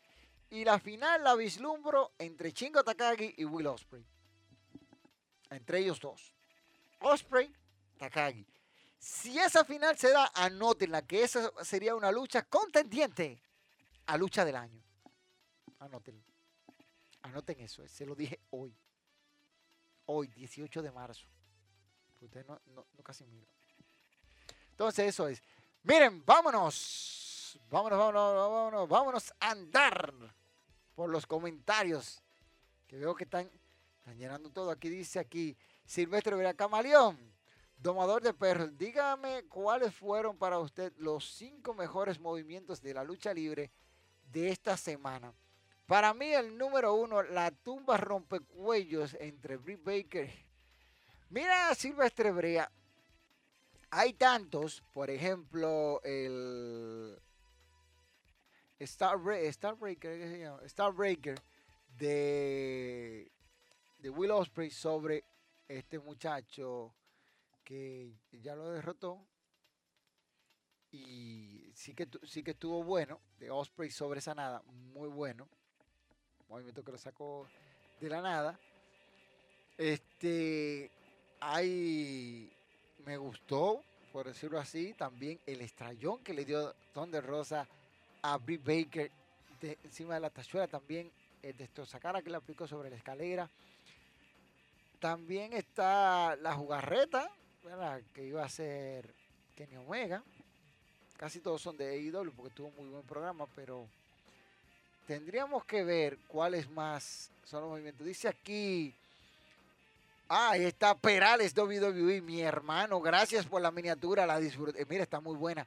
Y la final la vislumbro entre Chingo Takagi y Will Osprey. Entre ellos dos. Osprey, Takagi. Si esa final se da, anótenla, que esa sería una lucha contendiente a lucha del año. Anótenlo. Anoten eso, se lo dije hoy. Hoy, 18 de marzo. Usted no, no, casi mira. Entonces, eso es. Miren, vámonos. Vámonos, vámonos, vámonos, vámonos a andar por los comentarios. Que veo que están, están llenando todo. Aquí dice aquí, Silvestre Vera Camaleón, domador de perros. Dígame cuáles fueron para usted los cinco mejores movimientos de la lucha libre de esta semana. Para mí el número uno, la tumba rompecuellos entre Britt Baker. Mira Silvestre Brea. Hay tantos, por ejemplo, el Star, Starbreaker, Starbreaker de, de Will Osprey sobre este muchacho que ya lo derrotó. Y sí que, sí que estuvo bueno de Osprey sobre esa nada, muy bueno. Movimiento que lo sacó de la nada. Este, hay, me gustó, por decirlo así, también el estrellón que le dio Thunder Rosa a Baker de, encima de la tachuela, también el destrozacara que le aplicó sobre la escalera. También está la jugarreta, que iba a ser Kenny Omega. Casi todos son de AEW porque tuvo un muy buen programa, pero tendríamos que ver cuáles más son los movimientos. Dice aquí, ah, ahí está Perales WWE, mi hermano. Gracias por la miniatura, la disfruté. Mira, está muy buena.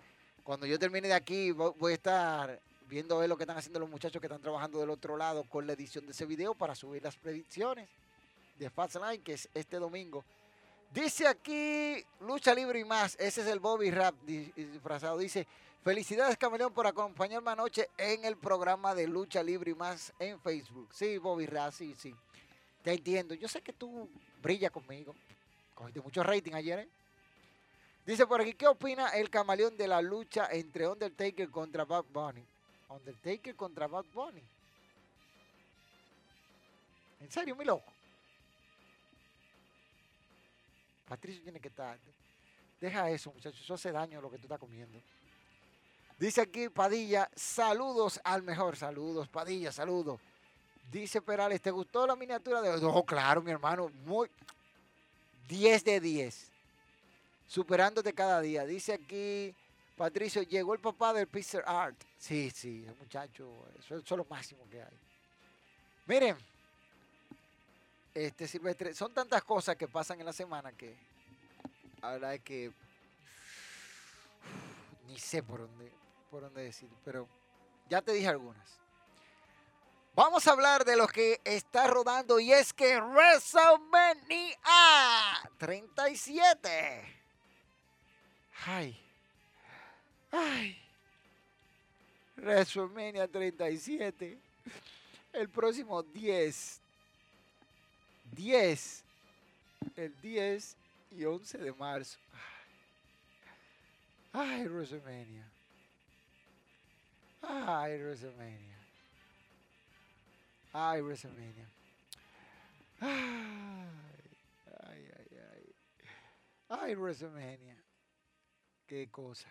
Cuando yo termine de aquí, voy a estar viendo lo que están haciendo los muchachos que están trabajando del otro lado con la edición de ese video para subir las predicciones de Fastlane, que es este domingo. Dice aquí, lucha libre y más. Ese es el Bobby Rap disfrazado. Dice, Felicidades, Camaleón, por acompañarme anoche en el programa de Lucha Libre y más en Facebook. Sí, Bobby Ra, sí, sí. Te entiendo. Yo sé que tú brillas conmigo. Cogiste mucho rating ayer, ¿eh? Dice por aquí, ¿qué opina el camaleón de la lucha entre Undertaker contra Bad Bunny? Undertaker contra Bad Bunny. ¿En serio, mi loco? Patricio tiene que estar. Deja eso, muchachos. Eso hace daño a lo que tú estás comiendo. Dice aquí Padilla, saludos al mejor, saludos Padilla, saludos. Dice Perales, ¿te gustó la miniatura de Oh, claro, mi hermano, muy 10 de 10. Superándote cada día. Dice aquí Patricio, llegó el papá del Pixar Art. Sí, sí, el muchacho, eso, es lo máximo que hay. Miren, este Silvestre, son tantas cosas que pasan en la semana que verdad es que ni sé por dónde por dónde decir, pero ya te dije algunas. Vamos a hablar de lo que está rodando y es que WrestleMania 37. Ay. Ay. WrestleMania 37. El próximo 10. 10. El 10 y 11 de marzo. Ay, WrestleMania. Ay, WrestleMania. Ay, WrestleMania. Ay, ay, ay, ay. Ay, WrestleMania. Qué cosa.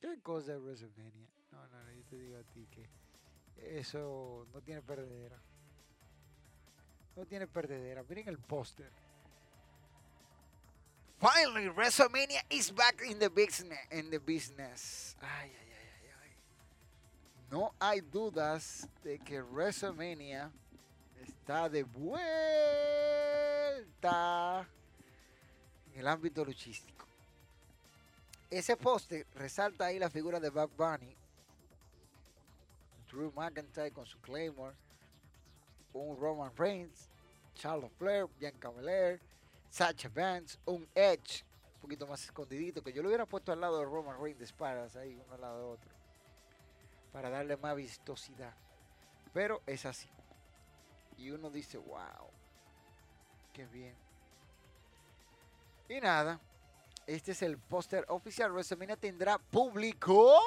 Qué cosa es WrestleMania. No, no, no, yo te digo a ti que eso no tiene perdedera. No tiene perdedera. Miren el póster. Finally, WrestleMania is back in the business. In the business. Ay, ay, ay, ay. No hay dudas de que WrestleMania está de vuelta en el ámbito luchístico. Ese póster resalta ahí la figura de Bob Bunny, Drew McIntyre con su Claymore, un Roman Reigns, Charles Flair, Bianca Belair, Sacha Vance, un Edge, un poquito más escondidito, que yo lo hubiera puesto al lado de Roman Reigns de ahí uno al lado de otro, para darle más vistosidad. Pero es así. Y uno dice, wow, qué bien. Y nada, este es el póster oficial. WrestleMania tendrá público.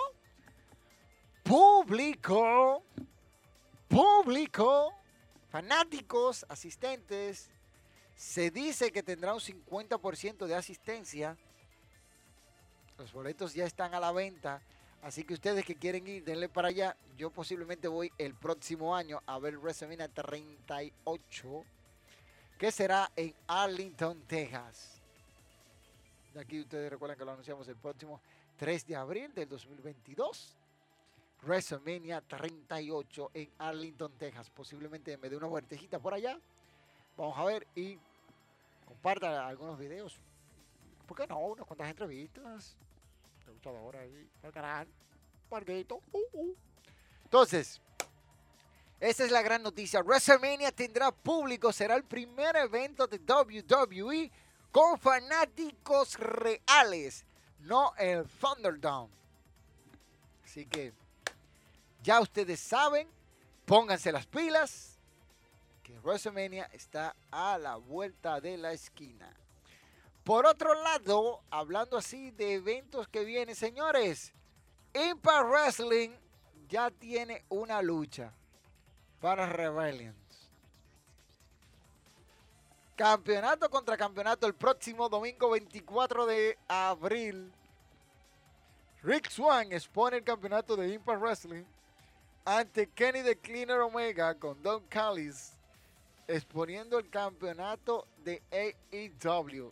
Público. Público. Fanáticos, asistentes. Se dice que tendrá un 50% de asistencia. Los boletos ya están a la venta. Así que ustedes que quieren ir, denle para allá. Yo posiblemente voy el próximo año a ver WrestleMania 38. Que será en Arlington, Texas. Aquí ustedes recuerdan que lo anunciamos el próximo 3 de abril del 2022. WrestleMania 38 en Arlington, Texas. Posiblemente me dé una vueltecita por allá. Vamos a ver y compartan algunos videos. ¿Por qué no? Unas cuantas entrevistas. De luchadora ahí al canal. Marguito. Uh, uh. Entonces, esta es la gran noticia. WrestleMania tendrá público. Será el primer evento de WWE con fanáticos reales, no el Thunderdome. Así que ya ustedes saben, pónganse las pilas, que WrestleMania está a la vuelta de la esquina. Por otro lado, hablando así de eventos que vienen, señores, Impact Wrestling ya tiene una lucha para Rebellions. Campeonato contra campeonato el próximo domingo 24 de abril. Rick Swan expone el campeonato de Impact Wrestling ante Kenny the Cleaner Omega con Don Callis exponiendo el campeonato de AEW.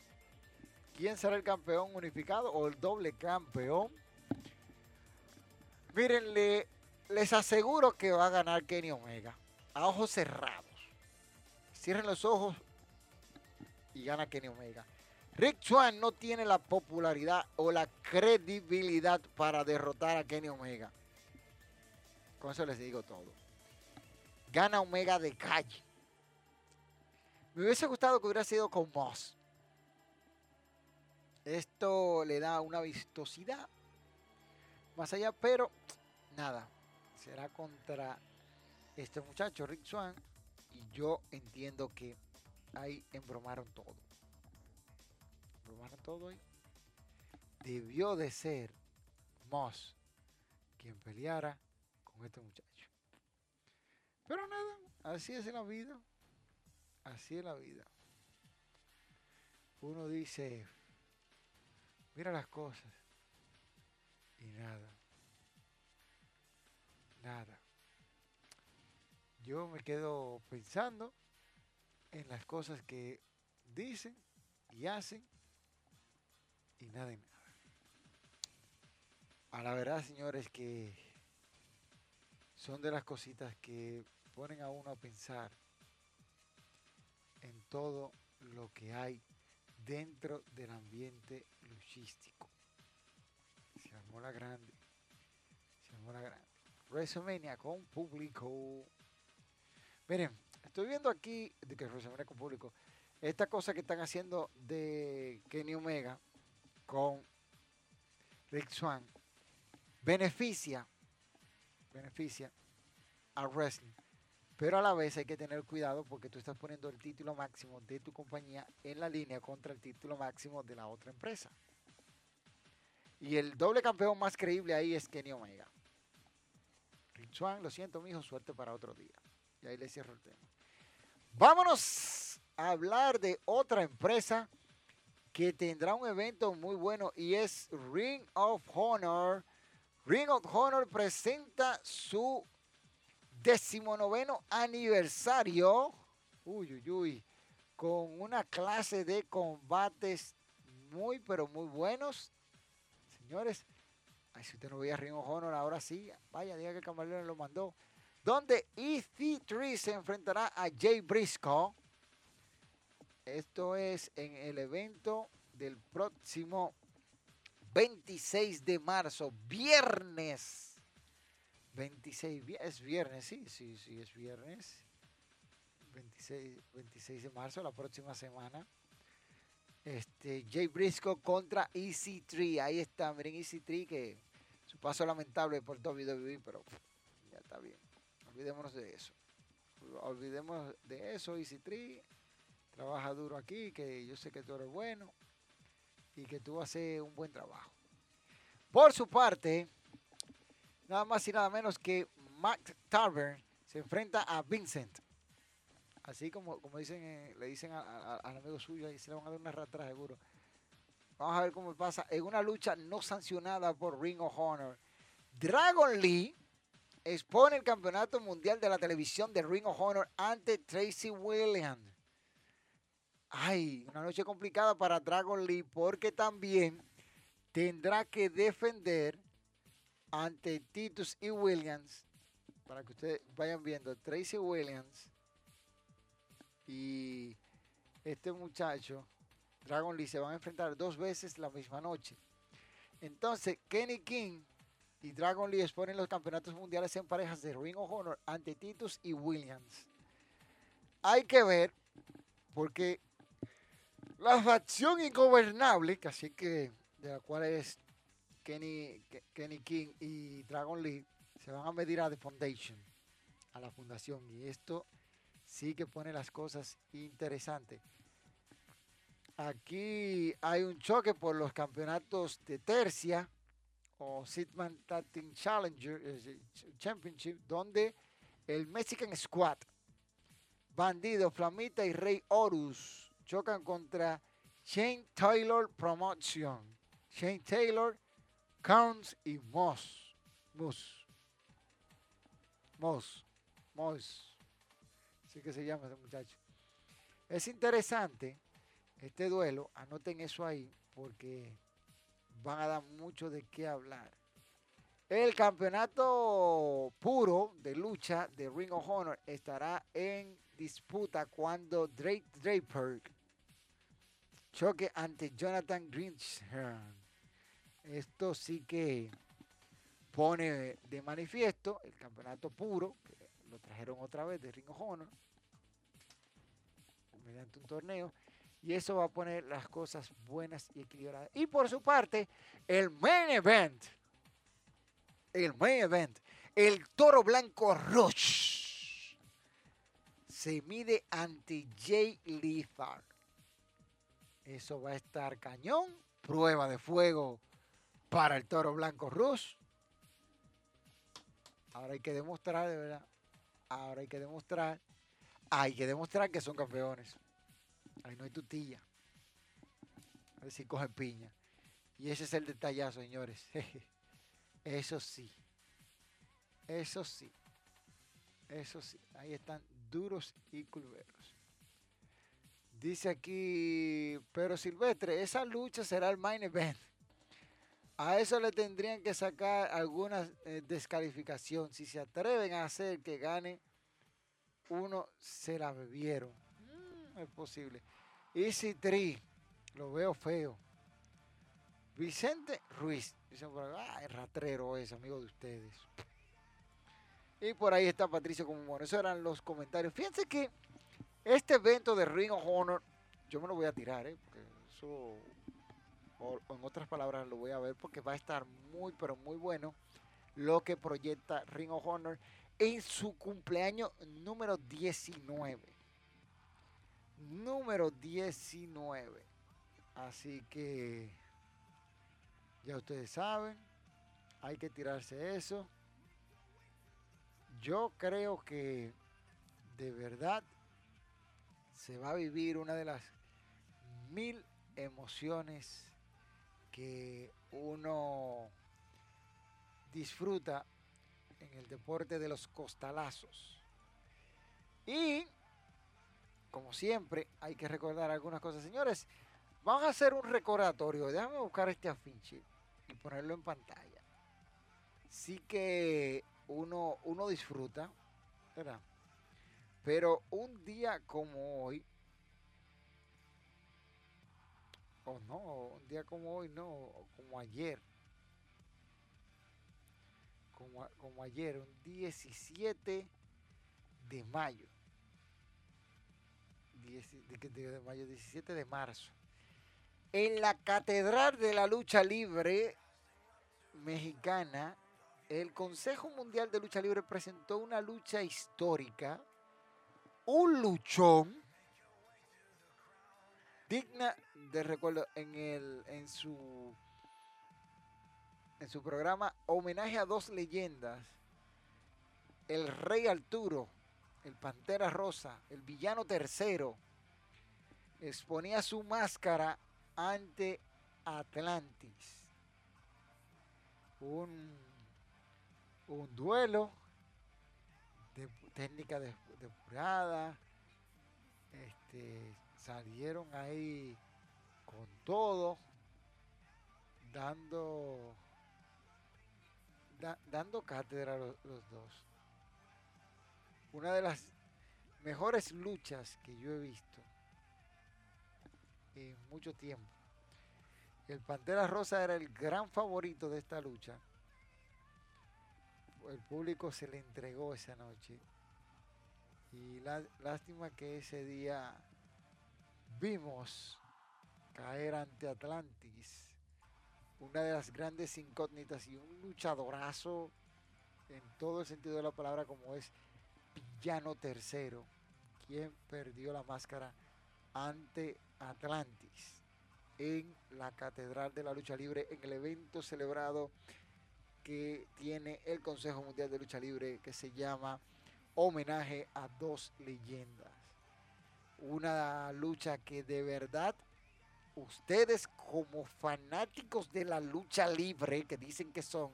¿Quién será el campeón unificado o el doble campeón? Miren, les aseguro que va a ganar Kenny Omega. A ojos cerrados. Cierren los ojos y gana Kenny Omega. Rick Swan no tiene la popularidad o la credibilidad para derrotar a Kenny Omega. Con eso les digo todo. Gana Omega de calle. Me hubiese gustado que hubiera sido con Moss. Esto le da una vistosidad más allá, pero nada. Será contra este muchacho, Rick Swan. Y yo entiendo que ahí embromaron todo. Embromaron todo ahí. Debió de ser Moss quien peleara con este muchacho. Pero nada, así es la vida. Así es la vida. Uno dice, mira las cosas. Y nada. Nada. Yo me quedo pensando en las cosas que dicen y hacen y nada y nada. A la verdad, señores, que son de las cositas que ponen a uno a pensar en todo lo que hay dentro del ambiente luchístico. Se armó la grande. Se armó la grande. WrestleMania con público. Miren, estoy viendo aquí, de que WrestleMania con público, esta cosa que están haciendo de Kenny Omega con Rick Swan beneficia, beneficia al wrestling. Pero a la vez hay que tener cuidado porque tú estás poniendo el título máximo de tu compañía en la línea contra el título máximo de la otra empresa. Y el doble campeón más creíble ahí es Kenny Omega. Rick Swan, lo siento, mijo, suerte para otro día. Y ahí le cierro el tema. Vámonos hablar de otra empresa que tendrá un evento muy bueno y es Ring of Honor. Ring of Honor presenta su decimonoveno aniversario. Uy, uy, uy. Con una clase de combates muy, pero muy buenos. Señores, ay, si usted no veía Ring of Honor, ahora sí. Vaya, diga que el camarero lo mandó. Donde EC3 se enfrentará a Jay Briscoe. Esto es en el evento del próximo 26 de marzo, viernes. 26, es viernes, sí, sí, sí, es viernes. 26, 26 de marzo, la próxima semana. Este, Jay Briscoe contra EC3. Ahí está, miren EC3 que su paso lamentable por WWE, pero ya está bien. Olvidémonos de eso. Olvidemos de eso, EC3. Trabaja duro aquí, que yo sé que tú eres bueno y que tú haces un buen trabajo. Por su parte, nada más y nada menos que Matt Tarver se enfrenta a Vincent. Así como, como dicen, eh, le dicen al amigo suyo, ahí se le van a dar una ratra seguro. Vamos a ver cómo pasa. En una lucha no sancionada por Ring of Honor, Dragon Lee expone el campeonato mundial de la televisión de Ring of Honor ante Tracy Williams. Ay, una noche complicada para Dragon Lee porque también tendrá que defender ante Titus y Williams. Para que ustedes vayan viendo, Tracy Williams y este muchacho, Dragon Lee, se van a enfrentar dos veces la misma noche. Entonces, Kenny King y Dragon Lee exponen los campeonatos mundiales en parejas de Ring of Honor ante Titus y Williams. Hay que ver, porque la facción ingobernable, que así que de la cual es Kenny, Kenny King y Dragon Lee, se van a medir a The Foundation, a la fundación. Y esto sí que pone las cosas interesantes. Aquí hay un choque por los campeonatos de tercia o Sitman Tatting Challenger eh, Championship, donde el Mexican Squad, Bandido, Flamita y Rey Horus chocan contra Shane Taylor Promotion. Shane Taylor, Counts y Moss. Moss. Moss. Moss. Así que se llama ese muchacho. Es interesante este duelo. Anoten eso ahí porque van a dar mucho de qué hablar. El campeonato puro de lucha de Ring of Honor estará en disputa cuando Drake Draper choque ante Jonathan Greensham. Esto sí que pone de manifiesto el campeonato puro, que lo trajeron otra vez de Ring of Honor, mediante un torneo, y eso va a poner las cosas buenas y equilibradas. Y por su parte, el main event, el main event, el toro blanco Rush, se mide ante Jay Lethal. Eso va a estar cañón. Prueba de fuego para el toro blanco Rush. Ahora hay que demostrar, de verdad. Ahora hay que demostrar. Hay que demostrar que son campeones. Ahí no hay tutilla. A ver si cogen piña. Y ese es el detallazo, señores. Eso sí. Eso sí. Eso sí. Ahí están duros y culveros. Dice aquí, pero Silvestre, esa lucha será el main event. A eso le tendrían que sacar alguna eh, descalificación. Si se atreven a hacer que gane, uno se la bebieron. Es posible. Easy Tree, lo veo feo. Vicente Ruiz, dicen por ah, el ratrero es amigo de ustedes. Y por ahí está Patricio como bueno. Esos eran los comentarios. Fíjense que este evento de Ring of Honor, yo me lo voy a tirar, ¿eh? Porque eso, en otras palabras, lo voy a ver porque va a estar muy, pero muy bueno lo que proyecta Ring of Honor en su cumpleaños número 19. Número 19. Así que ya ustedes saben, hay que tirarse eso. Yo creo que de verdad se va a vivir una de las mil emociones que uno disfruta en el deporte de los costalazos. Y, como siempre, hay que recordar algunas cosas. Señores, vamos a hacer un recordatorio. Déjame buscar este afiche y ponerlo en pantalla. Sí que uno, uno disfruta, ¿verdad? Pero un día como hoy, o no, un día como hoy, no, como ayer, como, como ayer, un 17 de mayo, de, mayo, 17 de marzo, en la Catedral de la Lucha Libre Mexicana, el Consejo Mundial de Lucha Libre presentó una lucha histórica, un luchón digna de recuerdo en el en su en su programa homenaje a dos leyendas, el Rey Arturo, el Pantera Rosa, el villano tercero, exponía su máscara ante Atlantis. Un, un duelo de técnica depurada. Este, salieron ahí con todo, dando, dando cátedra los, los dos. Una de las mejores luchas que yo he visto en mucho tiempo. El Pantera Rosa era el gran favorito de esta lucha. El público se le entregó esa noche. Y la, lástima que ese día vimos caer ante Atlantis, una de las grandes incógnitas y un luchadorazo en todo el sentido de la palabra como es Villano Tercero, quien perdió la máscara ante Atlantis en la Catedral de la Lucha Libre en el evento celebrado que tiene el Consejo Mundial de Lucha Libre que se llama Homenaje a dos leyendas. Una lucha que de verdad ustedes como fanáticos de la lucha libre que dicen que son,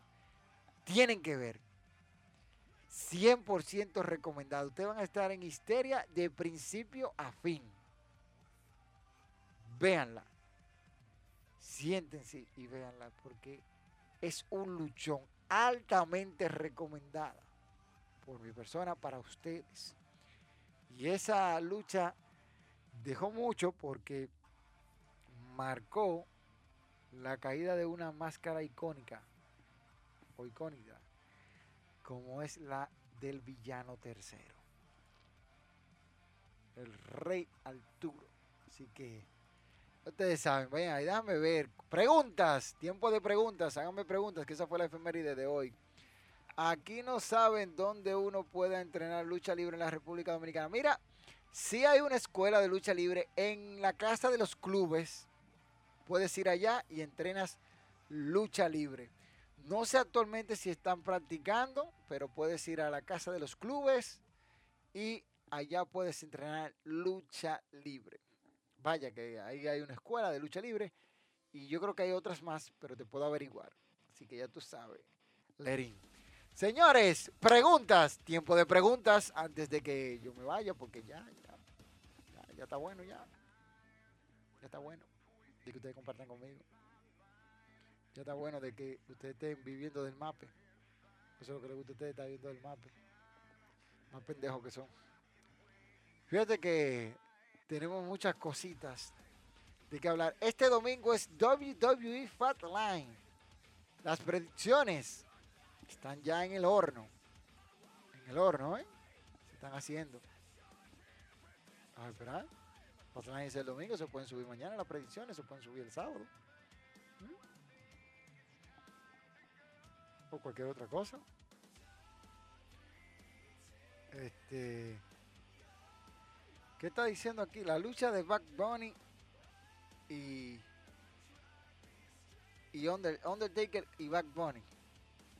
tienen que ver. 100% recomendado. Ustedes van a estar en histeria de principio a fin véanla. Siéntense y véanla porque es un luchón altamente recomendada por mi persona para ustedes. Y esa lucha dejó mucho porque marcó la caída de una máscara icónica o icónica como es la del villano tercero. El rey Arturo. Así que Ustedes saben, vayan ahí, déjame ver. Preguntas, tiempo de preguntas, háganme preguntas, que esa fue la efeméride de hoy. Aquí no saben dónde uno puede entrenar lucha libre en la República Dominicana. Mira, si hay una escuela de lucha libre en la casa de los clubes. Puedes ir allá y entrenas lucha libre. No sé actualmente si están practicando, pero puedes ir a la casa de los clubes y allá puedes entrenar lucha libre. Vaya que ahí hay una escuela de lucha libre y yo creo que hay otras más, pero te puedo averiguar. Así que ya tú sabes. Lerín. Señores, preguntas. Tiempo de preguntas antes de que yo me vaya, porque ya, ya, ya, está bueno, ya. Ya está bueno de que ustedes compartan conmigo. Ya está bueno de que ustedes estén viviendo del mape. Eso es lo que les gusta a ustedes, estar viendo del mape. Más pendejos que son. Fíjate que tenemos muchas cositas de que hablar. Este domingo es WWE Fatline. Las predicciones están ya en el horno. En el horno, ¿eh? Se están haciendo. A esperar. Fatline es el domingo, se pueden subir mañana las predicciones, se pueden subir el sábado. O cualquier otra cosa. Este. ¿Qué está diciendo aquí? La lucha de Back Bunny y, y Undertaker y Back Bunny.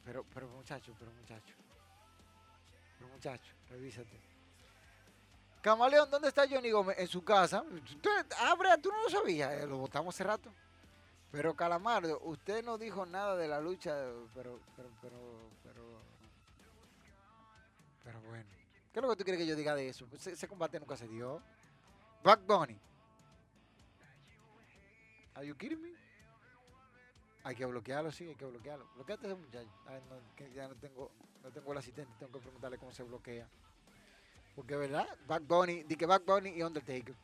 Pero, pero muchacho, pero muchacho. Pero muchacho, revísate. Camaleón, ¿dónde está Johnny Gómez? En su casa. abre, tú no lo sabías, eh, lo votamos hace rato. Pero Calamardo, usted no dijo nada de la lucha, pero, pero, pero, pero, pero bueno. ¿Qué es lo que tú quieres que yo diga de eso? Ese, combate nunca se dio. Back Bunny. Are you kidding me? Hay que bloquearlo, sí, hay que bloquearlo. Bloqueate ese muchacho. no, ya no tengo, no tengo el asistente, tengo que preguntarle cómo se bloquea. Porque, ¿verdad? Back Bunny, di que Back Bunny y Undertaker.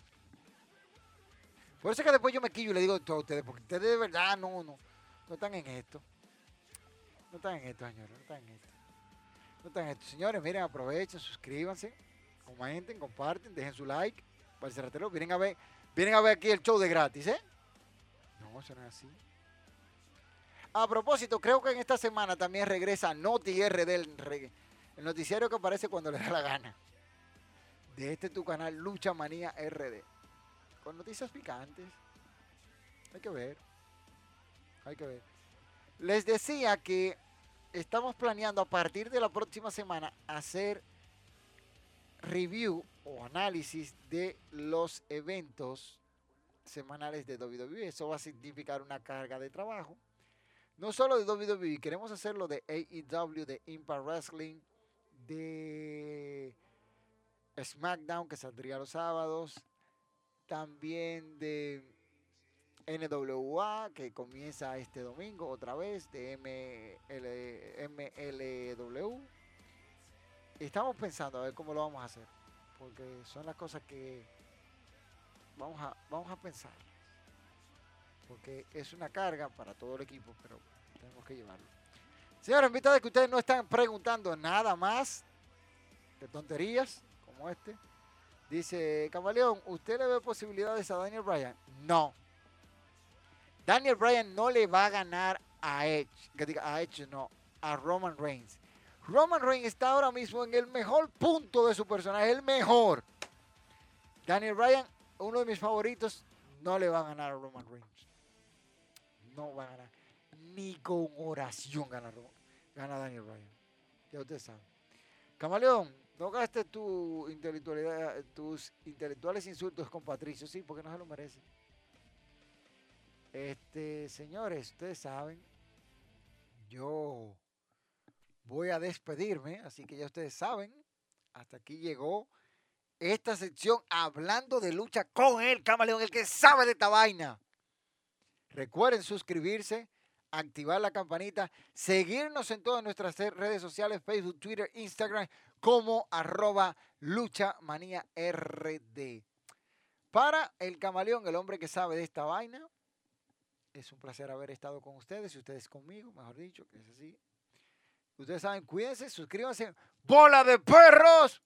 Por eso es que después yo me quillo y le digo a ustedes, porque ustedes de verdad no, no, no están en esto. No están en esto, señores, no están en esto. No están en esto. Señores, miren, aprovechen, suscríbanse, comenten, comparten, dejen su like. Para vienen a ver, vienen a ver aquí el show de gratis, ¿eh? No, eso no es así. A propósito, creo que en esta semana también regresa Noti RD, el, el noticiario que aparece cuando le da la gana. De este tu canal, Lucha Manía RD con noticias picantes. Hay que ver. Hay que ver. Les decía que estamos planeando a partir de la próxima semana hacer review o análisis de los eventos semanales de WWE. Eso va a significar una carga de trabajo. No solo de WWE, queremos hacerlo de AEW, de Impact Wrestling, de SmackDown, que saldría los sábados, también de NWA, que comienza este domingo otra vez, de MLW. Estamos pensando a ver cómo lo vamos a hacer, porque son las cosas que vamos a, vamos a pensar. Porque es una carga para todo el equipo, pero tenemos que llevarlo. Señores, invitados que ustedes no están preguntando nada más de tonterías como este. Dice, Camaleón, ¿usted le ve posibilidades a Daniel Bryan? No. Daniel Bryan no le va a ganar a Edge. Que diga, a Edge no, a Roman Reigns. Roman Reigns está ahora mismo en el mejor punto de su personaje, el mejor. Daniel Bryan, uno de mis favoritos, no le va a ganar a Roman Reigns. No va a ganar. Ni con oración gana, gana Daniel Bryan. Ya ustedes saben. Camaleón, no gastes tu intelectualidad, tus intelectuales insultos con Patricio, sí, porque no se lo merece. Este, señores, ustedes saben, yo voy a despedirme, así que ya ustedes saben, hasta aquí llegó esta sección hablando de lucha con el camaleón, el que sabe de esta vaina. Recuerden suscribirse, activar la campanita, seguirnos en todas nuestras redes sociales, Facebook, Twitter, Instagram, como arroba luchamanía RD. Para el camaleón, el hombre que sabe de esta vaina, es un placer haber estado con ustedes y ustedes conmigo, mejor dicho, que es así. Ustedes saben, cuídense, suscríbanse. ¡Bola de perros!